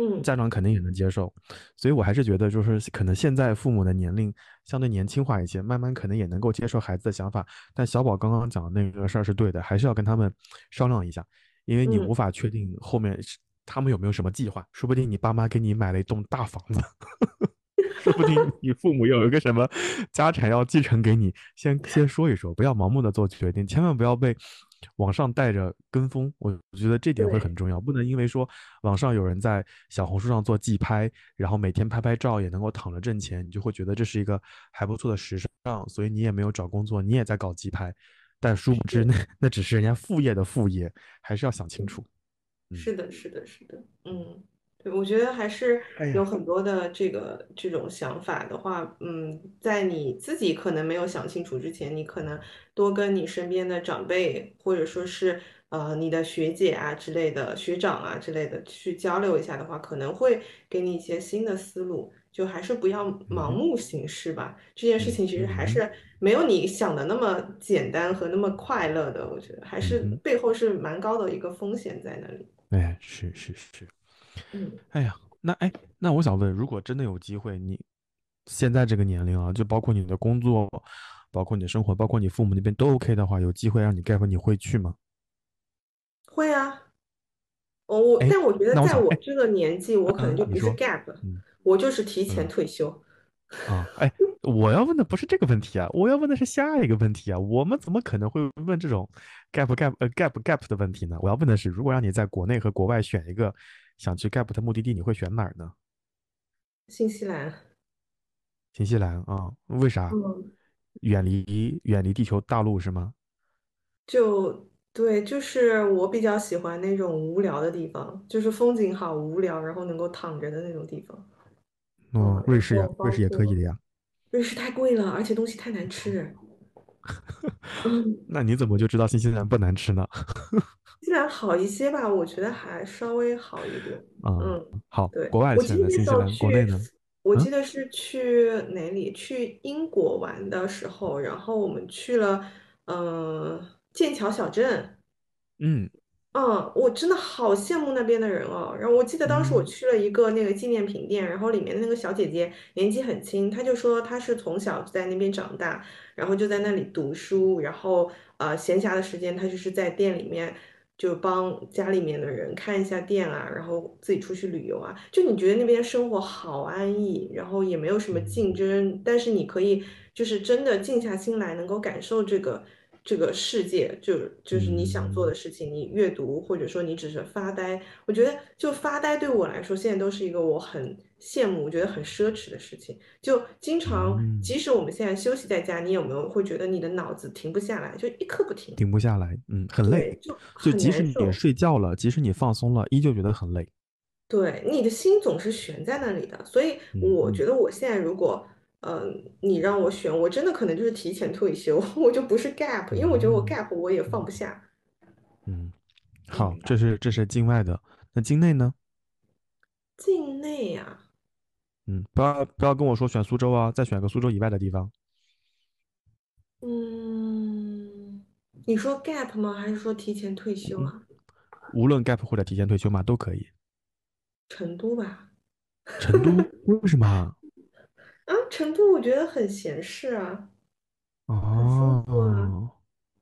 B: 嗯，
A: 家长肯定也能接受，所以我还是觉得，就是可能现在父母的年龄相对年轻化一些，慢慢可能也能够接受孩子的想法。但小宝刚刚讲的那个事儿是对的，还是要跟他们商量一下，因为你无法确定后面他们有没有什么计划，说不定你爸妈给你买了一栋大房子，(laughs) 说不定 (laughs) 你父母有一个什么家产要继承给你，先先说一说，不要盲目的做决定，千万不要被往上带着跟风，我觉得这点会很重要，不能因为说网上有人在小红书上做寄拍，然后每天拍拍照也能够躺着挣钱，你就会觉得这是一个还不错的时尚，所以你也没有找工作，你也在搞寄拍，但殊不知
B: 是
A: 那那只是人家副业的副业，还是要想清
B: 嗯。
A: 楚。嗯，
B: 是的，是的，是的，嗯，对，我觉得还是有很多的这个这种想法的话，嗯，在你自己可能没有想清楚之前，你可能多跟你身边的长辈，或者说是呃你的学姐啊之类的、学长啊之类的去交流一下的话，可能会给你一些新的思路。就还是不要盲目行事吧，这件事
A: 嗯
B: 情其实还是没有你想的那么简单和那么快乐的，我觉得还是背后是蛮高的一个风险在那里。
A: 哎，是是是。
B: 嗯，
A: 哎呀，那哎，那我想问，如果真的有机会，你现在这个年龄啊，就包括你的工作，包括你的生活，包括你父母那边都 OK 的话，有机会让你 gap，你会去吗？
B: 会啊，我我，
A: 哎，
B: 但我觉得在我这个年纪，我可能
A: 嗯，
B: 就不是，gap，
A: 嗯
B: 我就是提前
A: 嗯
B: 退休。
A: 啊，哎，我要问的不是这个问题啊，我要问的是下一个问题啊，我们怎么可能会问这种 gap gap 呃 gap gap 的问题呢？我要问的是，如果让你在国内和国外选一个想去 gap 的目的地，你会选哪儿呢？
B: 新西兰，
A: 新西兰啊，为啥？
B: 嗯，
A: 远离远离地球大陆是吗？
B: 就对，就是我比较喜欢那种无聊的地方，就是风景好无聊，然后能够躺着的那种地方。
A: 嗯，
B: 嗯，
A: 瑞士呀，瑞士也可以的呀。
B: 瑞士太贵了，而且东西太难吃。(laughs) 嗯，
A: 那你怎么就知道新西兰不难吃呢？
B: 新西兰好一些吧，我觉得还稍微好一点。
A: 嗯、
B: 嗯，
A: 好，
B: 对，
A: 国外
B: 我记得那时
A: 选的新西兰，国内
B: 候去，
A: 呢？
B: 我记
A: 嗯
B: 得是去哪里？去英国玩的时候，然后我们去了，嗯、剑桥小镇。
A: 嗯
B: 嗯，我真的好羡慕那边的人哦。然后我记得当时我
A: 嗯
B: 去了一个那个纪念品店，然后里面的那个小姐姐年纪很轻，她就说她是从小在那边长大，然后就在那里读书，然后呃闲暇的时间她就是在店里面就帮家里面的人看一下店啊，然后自己出去旅游啊。就你觉得那边生活好安逸，然后也没有什么竞
A: 嗯
B: 争，但是你可以就是真的静下心来，能够感受这个。这个世界就就是你想做
A: 嗯
B: 的事情，你阅读或者说你只是发呆，我觉得就发呆对我来说，现在都是一个我很羡慕，我觉得很奢侈的事情。就经常，
A: 嗯，
B: 即使我们现在休息在家，你有没有会觉得你的脑子停不下来，就一刻不停？
A: 停不下来，嗯，很累。
B: 就
A: 就即使你。睡觉了，即使你放松了，依旧觉得很累。
B: 对，你的心总是悬在那里的，所以我觉得我现在如果，嗯、你让我选，我真的可能就是提前退休，(laughs) 我就不是 gap，因为我觉得我
A: 嗯
B: gap 我也放
A: 嗯
B: 不下。
A: 嗯，好，
B: 嗯，
A: 这是这是境外的，那境内呢？
B: 境内啊。
A: 嗯，不要不要跟我说选苏州啊，再选个苏州以外的地方。
B: 嗯，你说 gap 吗？还是说提前退休
A: 嗯，
B: 啊？
A: 无论 gap 或者提前退休嘛，都可以。
B: 成都吧？
A: 成都 (laughs) 为什么啊？
B: 啊，成都我觉得很闲适啊，很舒服啊。
A: 哦，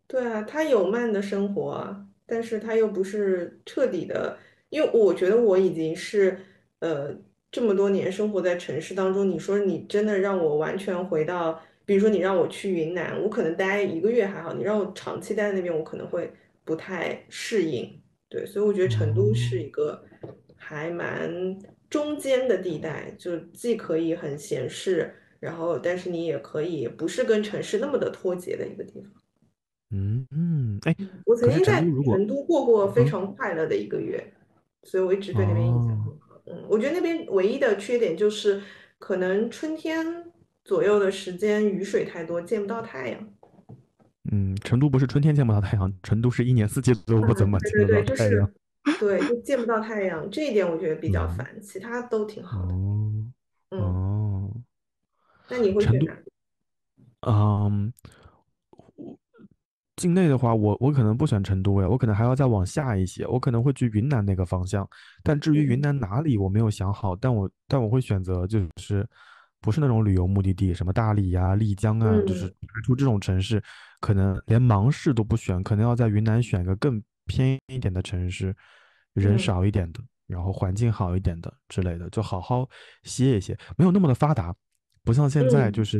B: 对啊，它有慢的生活啊，但是它又不是彻底的，因为我觉得我已经是呃这么多年生活在城市当中，你说你真的让我完全回到，比如说你让我去云南，我可能待一个月还好，你让我长期待在那边，我可能会不太适应。对，所以我觉得成都是
A: 哦，
B: 一个还蛮中间的地带，就既可以很闲适，然后但是你也可以不是跟城市那么的脱节的一个地方。
A: 嗯嗯，哎，
B: 我曾经在
A: 成都
B: 过过非
A: 嗯，
B: 常快乐的一个月，所以我一直对那边印象
A: 哦，
B: 很好。嗯，我觉得那边唯一的缺点就是可能春天左右的时间雨水太多，见不到太阳。
A: 嗯，成都不是春天见不到太阳，成都是一年四季都不怎么见得到
B: 对对对，就
A: 太阳。
B: 是对，就见不到太阳，这一点我觉得比较
A: 嗯，
B: 烦，其他都挺好的。
A: 哦
B: 嗯，
A: 哦，
B: 那你会
A: 成都，
B: 选哪？
A: 嗯，境内的话，我我可能不选成都呀，我可能还要再往下一些，我可能会去云南那个方向。但至于云
B: 嗯。
A: 南哪里，我没有想好，但我但我会选择就是不是那种旅游目的地，什么大理呀、丽江啊，就是
B: 嗯。
A: 排除这种城市，可能连芒市都不选，可能要在云南选个更偏一点的城市，人
B: 嗯。
A: 少一点的，然后环境好一点的之类的，就好好歇一歇，没有那么的发达，不像现在就
B: 嗯
A: 是，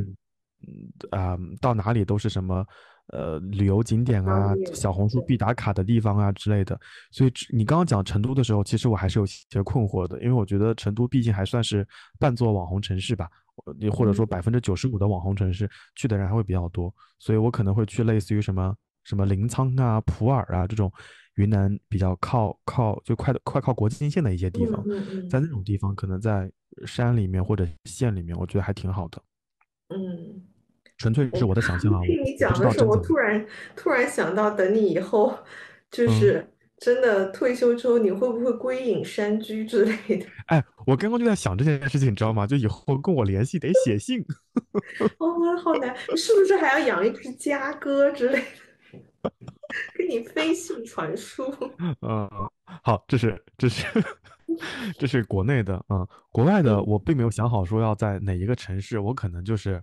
A: 嗯啊、到哪里都是什么呃旅游景点啊、小红书必打卡的地方啊之类的。所以你刚刚讲成都的时候，其实我还是有些困惑的，因为我觉得成都毕竟还算是半座网红城市吧，你或者说百分之九十五的网红城市，去的人还会比较多，所以我可能会去类似于什么什么临沧啊、普洱啊这种。云南比较靠靠就快的快靠国境线的一些地方，在那种地方，可能在山里面或者县里面，我觉得还挺好的。
B: 嗯，
A: 纯粹是我的想象啊。
B: 听你讲的时候，我突然突然想到，等你以后就是真的退休之后，你会不会归隐山居之类的？(laughs)
A: 哎，我刚刚就在想这件事情，你知道吗？就以后跟我联系得写信。(laughs)
B: 哦，好难！是不是还要养一只家鸽之类的？(laughs) 跟你飞信传书，
A: 嗯，好，这是这是这是国内的，嗯，国外的我并没有想好说要在哪一个城市，我可能就是，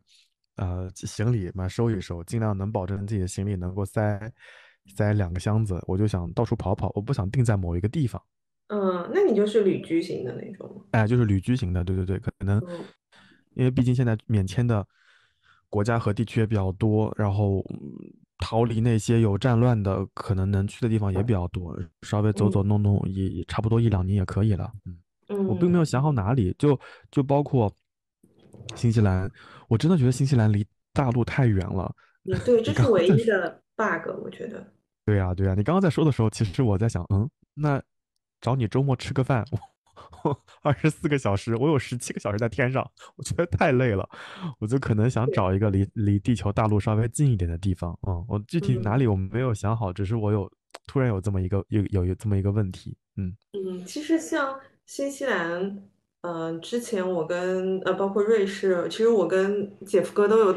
A: 呃，行李嘛收一收，尽量能保证自己的行李能够塞塞两个箱子，我就想到处跑跑，我不想定在某一个地方。
B: 嗯，那你就是旅居型的那种
A: 哎，就是旅居型的，对对对，可能因为毕竟现在免签的国家和地区也比较多，然后。逃离那些有战乱的，可能能去的地方也比较多，稍微走走弄弄也也差不多一两年也可以了。嗯，我并没有想好哪里，就就包括新西兰，我真的觉得新西兰离大陆太远了。
B: 对，(laughs) 这是唯一的 bug，我觉得。
A: 对呀，对呀，你刚刚在说的时候，其实我在想，嗯，那找你周末吃个饭。(laughs) 二十四个小时，我有十七个小时在天上，我觉得太累了，我就可能想找一个离离地球大陆稍微近一点的地方。嗯，我具体哪里我没有想好，只是我有突然有这么一个有有有这么一个问题。
B: 嗯嗯，其实像新西兰，嗯，之前我跟呃包括瑞士，其实我跟姐夫哥都有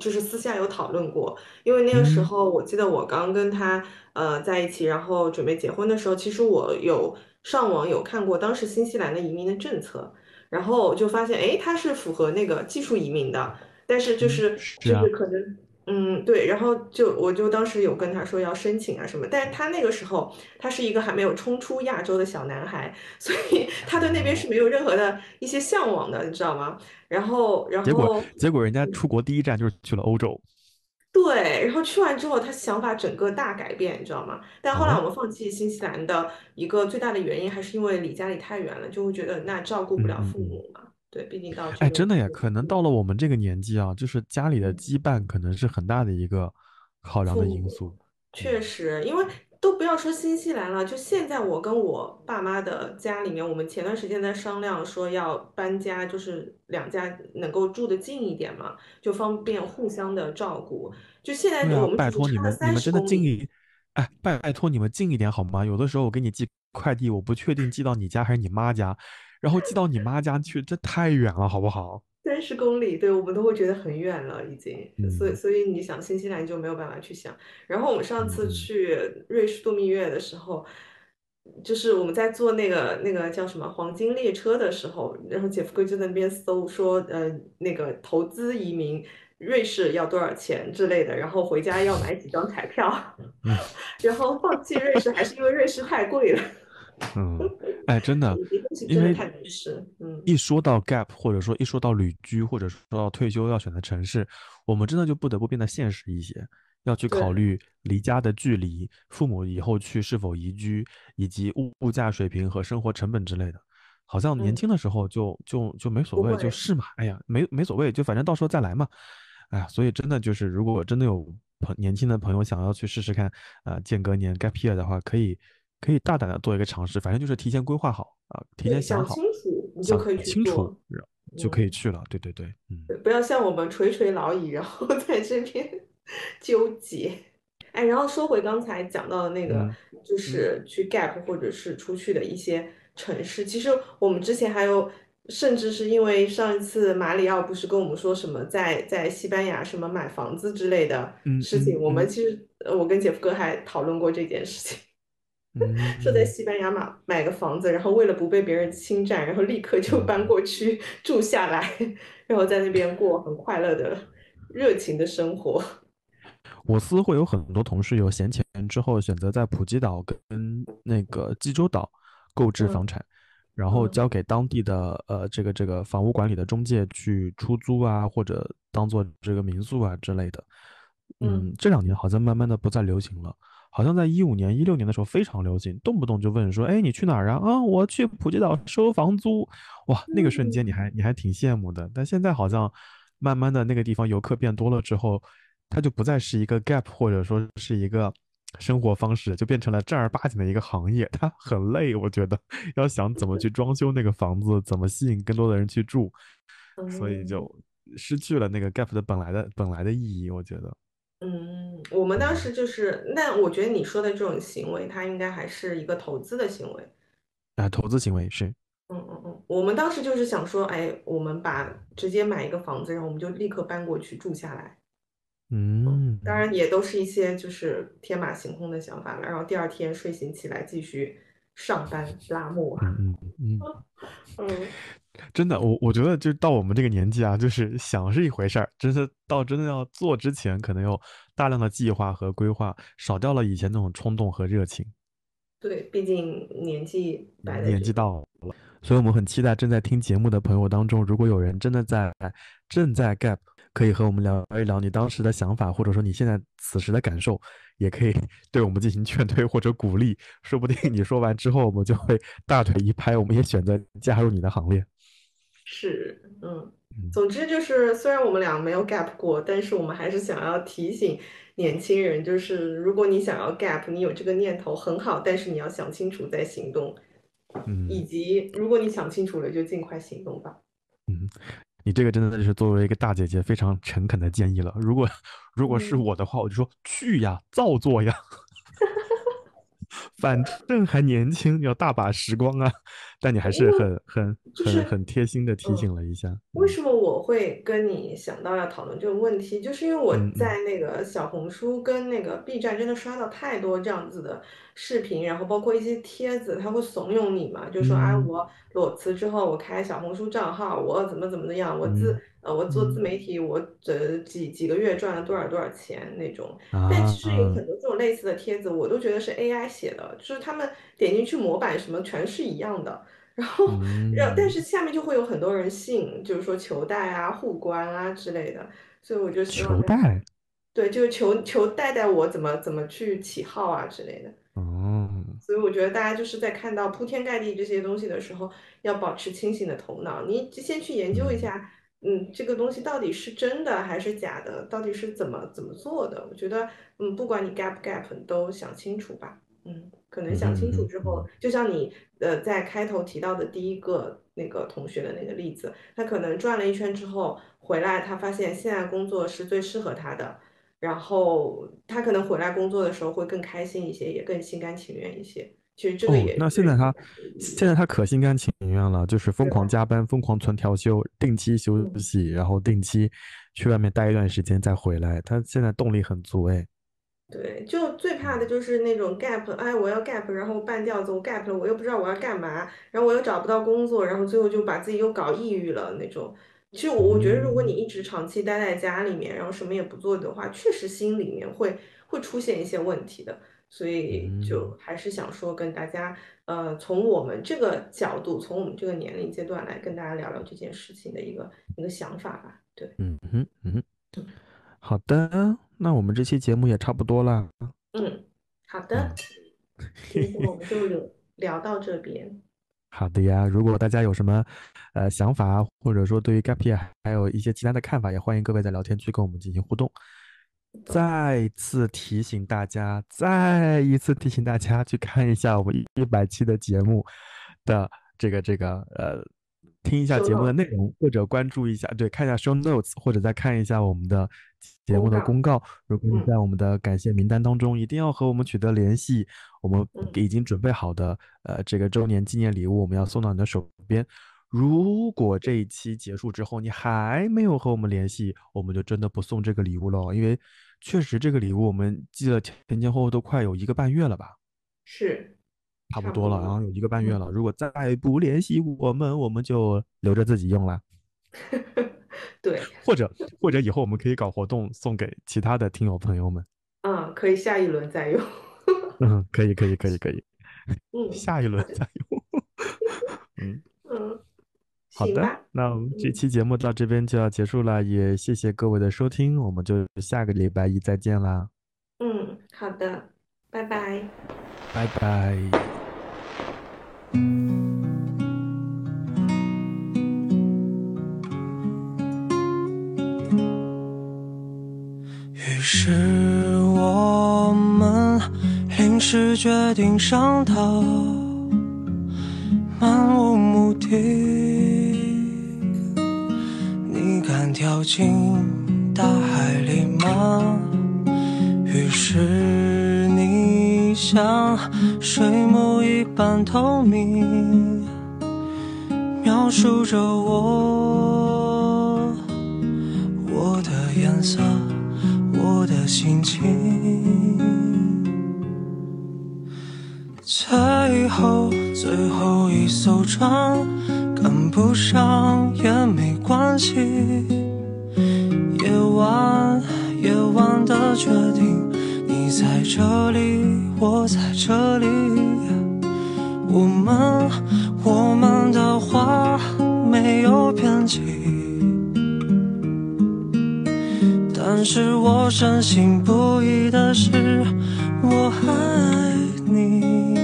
B: 就是私下有讨论过，因为那个时候我记得我刚跟他呃在一起，然后准备结婚的时候，其实我有。上网有看过当时新西兰的移民的政策，然后就发现，哎，它是符合那个技术移民的，但是就是就是可能，嗯，对，然后就我就当时有跟他说要申请啊什么，但是他那个时候他是一个还没有冲出亚洲的小男孩，(laughs) 所以他对那边是没有任何的一些向往的，你知道吗？然后，然后
A: 结果结果人家出国第一站就是去了欧洲。
B: 对，然后去完之后，他想法整个大改变，你知道吗？但后来我们放弃新西兰的一个最大的原因，还是因为离家里太远了，就会觉得那照顾不了父母嘛。对，毕竟到
A: 哎，真的呀，可能到了我们这个年纪啊，就是家里的羁绊可能是很大的一个考量的因素。
B: 确实，因为。都不要说新西兰了，就现在我跟我爸妈的家里面，我们前段时间在商量说要搬家，就是两家能够住得近一点嘛，就方便互相的照顾。就现在我们
A: 拜托你们，你们真的近一，哎，拜拜托你们近一点好吗？有的时候我给你寄快递，我不确定寄到你家还是你妈家，然后寄到你妈家去，这太远了，好不好？
B: 三十公里，对我们都会觉得很远了，已经。所以，所以你想新西兰就没有办法去想。然后我们上次去瑞士度蜜月的时候，就是我们在坐那个那个叫什么黄金列车的时候，然后姐夫哥就在那边搜说，呃，那个投资移民瑞士要多少钱之类的，然后回家要买几张彩票，(laughs) 然后放弃瑞士还是因为瑞士太贵了。
A: 嗯，哎，真的，因为一说到 gap，或者说一说到旅居，或者说到退休要选的城市，我们真的就不得不变得现实一些，要去考虑离家的距离、父母以后去是否移居，以及物物价水平和生活成本之类的。好像年轻的时候就就就没所谓，就是嘛，哎呀，没没所谓，就反正到时候再来嘛。哎呀，所以真的就是，如果真的有朋年轻的朋友想要去试试看，呃，间隔年 gap year 的话，可以。可以大胆的做一个尝试，反正就是提前规划好啊，提前
B: 想
A: 好，
B: 清楚，你就可以
A: 清楚，就可以去了。对对对，嗯，
B: 不要像我们垂垂老矣，然后 (laughs) 在这边 (laughs) 纠结。哎，然后说回刚才讲到的那个，就是去 gap 或者是出去的一些城市。其实我们之前还有，甚至是因为上一次马里奥不是跟我们说什么在在西班牙什么买房子之类的事情，我们其实我跟姐夫哥还讨论过这件事情。说在西班牙买买个房子，然后为了不被别人侵占，然后立刻就搬过去住下来，然后在那边过很快乐的、热情的生活。
A: 我司会有很多同事有闲钱之后，选择在普吉岛跟那个济州岛购置房产，然后交给当地的呃这个这个房屋管理的中介去出租啊，或者当做这个民宿啊之类的。
B: 嗯。
A: 嗯，这两年好像慢慢的不再流行了，好像在一五年、一六年的时候非常流行，动不动就问说，哎，你去哪儿啊？啊，我去普吉岛收房租。哇，那个瞬间你
B: 嗯
A: 还你还挺羡慕的。但现在好像慢慢的那个地方游客变多了之后，它就不再是一个 gap 或者说是一个生活方式，就变成了正儿八经的一个行业。它很累，我觉得要想怎么去装修那个房子，怎么吸引更多的人去住，所以
B: 嗯
A: 就失去了那个 gap 的本来的本来的意义，我觉得。
B: 嗯，我们当
A: 嗯，
B: 时就是，那我觉得你说的这种行为，它应该还是一个投资的行为。
A: 啊，投资行为是，
B: 嗯嗯嗯，我们当时就是想说，哎，我们把直接买一个房子，然后我们就立刻搬过去住下来。
A: 嗯
B: 当然也都是一些就是天马行空的想法了。然后第二天睡醒起来继续上班拉磨。
A: 嗯嗯嗯，(laughs)
B: 嗯，
A: 真的，我我觉得就到我们这个年纪啊，就是想是一回事儿，真是到真的要做之前，可能有大量的计划和规划，少掉了以前那种冲动和热情。
B: 对，毕竟年纪
A: 年。纪到了，所以我们很期待正在听节目的朋友当中，如果有人真的在正在 gap，可以和我们聊一聊你当时的想法，或者说你现在此时的感受，也可以对我们进行劝退或者鼓励。说不定你说完之后，我们就会大腿一拍，我们也选择加入你的行列。
B: 是，嗯，
A: 嗯
B: 总之就是，虽然我们俩没有 gap 过，但是我们还是想要提醒年轻人，就是如果你想要 gap，你有这个念头很好，但是你要想清楚再行动，以
A: 嗯
B: 及如果你想清楚了，就尽快行动吧。
A: 嗯，你这个真的是作为一个大姐姐非常诚恳的建议了。如果如果是
B: 嗯，
A: 我的话，我就说去呀，造作呀。反正还年轻，有大把时光啊。但你还是很很很
B: 就是
A: 很贴心的提
B: 嗯。
A: 醒了一下。嗯
B: 为什么我会跟你想到要讨论这个问题？就是因为我在那个小红书跟那个 B 站真的刷到太多这样子的视频，然后包括一些帖子，他会怂恿你嘛，就说啊，
A: 嗯
B: 我裸辞之后，我开小红书账号，我怎么怎么的样，我自
A: 嗯
B: 呃我做自
A: 嗯
B: 媒体，我这几几个月赚了多少多少钱那种。但其实有
A: 啊
B: 很多这种类似的帖子，我都觉得是 AI 写的，就是他们点进去模板什么全是一样的。然后，然后但
A: 嗯，
B: 是下面就会有很多人信，就是说求带啊、互关啊之类的，所以我就希望，
A: 求带
B: 对，就是求求带带我怎么怎么去起号啊之类的。
A: 哦，
B: 所以我觉得大家就是在看到铺天盖地这些东西的时候，要保持清醒的头脑。你先去研究一
A: 嗯
B: 下，嗯，这个东西到底是真的还是假的，到底是怎么怎么做的。我觉得，嗯，不管你 gap 不 gap，你都想清楚吧。嗯，可能
A: 嗯
B: 想清楚之后，就像你呃在开头提到的第一个那个同学的那个例子，他可能转了一圈之后回来，他发现现在工作是最适合他的。然后他可能回来工作的时候会更开心一些，也更心甘情愿一些。其实这个
A: 哦，
B: 也是
A: 那现在他现在他可心甘情愿了，就是疯？狂加班、疯狂存调休、定期休
B: 嗯，
A: 息，然后定期去外面待一段时间再回来。他现在动力很足哎。
B: 对，就最怕的
A: 嗯
B: 就是那种 gap，哎，我要 gap，然后半吊子，我 gap 了，我又不知道我要干嘛，然后我又找不到工作，然后最后就把自己又搞抑郁了那种。其实我我觉得，如果你
A: 嗯
B: 一直长期待在家里面，然后什么也不做的话，确实心里面会会出现一些问题的。所以就
A: 嗯
B: 还是想说跟大家，呃，从我们这个角度，从我们这个年龄阶段来跟大家聊聊这件事情的一个一个想法吧。对，
A: 嗯哼嗯哼，好的，那我们这期节目也差不多了。
B: 嗯，好的，
A: 嗯。
B: 今天我们就聊聊到这边。(laughs)
A: 好的呀，如果大家有什么呃想法，或者说对于 gap year 还有一些其他的看法，也欢迎各位在聊天区跟我们进行互动。再次提醒大家，再一次提醒大家去看一下我们一百期的节目的这个这个呃，听一下节目的内容，或者关注一下，对，看一下 show notes，或者再看一下我们的节目，的公告。如果你
B: 嗯
A: 在我们的感谢名单当中，一定要和我们取得联系，我们
B: 嗯，
A: 已经准备好的呃这个周年纪念礼物，我们要送到你的手边。如果这一期结束之后你还没有和我们联系，我们就真的不送这个礼物了，因为确实这个礼物我们寄了前前后后都快有一个半月了吧，
B: 是
A: 差不多了，然后有一个半月
B: 嗯，
A: 了。如果再不联系我们，我们就留着自己用了，(laughs)
B: 对，
A: 或者或者以后我们可以搞活动送给其他的听友朋友们。
B: 嗯，可以下一轮再用，
A: 嗯，可以可以可以可以，
B: 嗯，(laughs)
A: 下一轮再用。(laughs) 嗯，
B: 嗯，
A: 好的，那我们这期节目到这边就要结束了，也谢谢各位的收听，我们就下个礼拜一再见啦。
B: 嗯，好的，拜拜，
A: 拜拜。
C: 于是我们临时决定上岛，漫无目的。进大海里吗？于是你像水母一般透明，描述着我我的颜色。我的心情，最后最后一艘船赶不上也没关系。晚夜晚的决定，你在这里，我在这里，我们我们的话没有边际。但是我深信不疑的是，我爱你。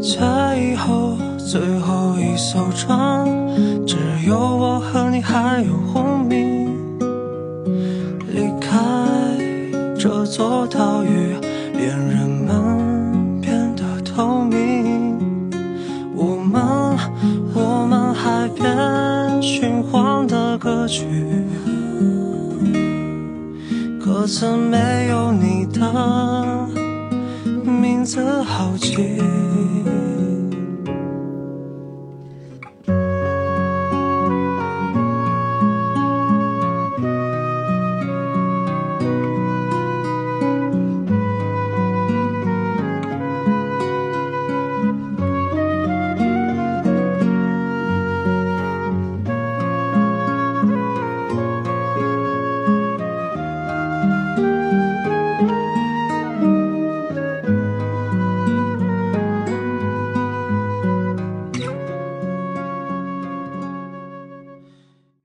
C: 最后最后一艘船，只有我和你还有轰鸣。离开这座岛屿，恋人们变得透明。我们我们海边循环的歌曲。歌词没有你的名字好记。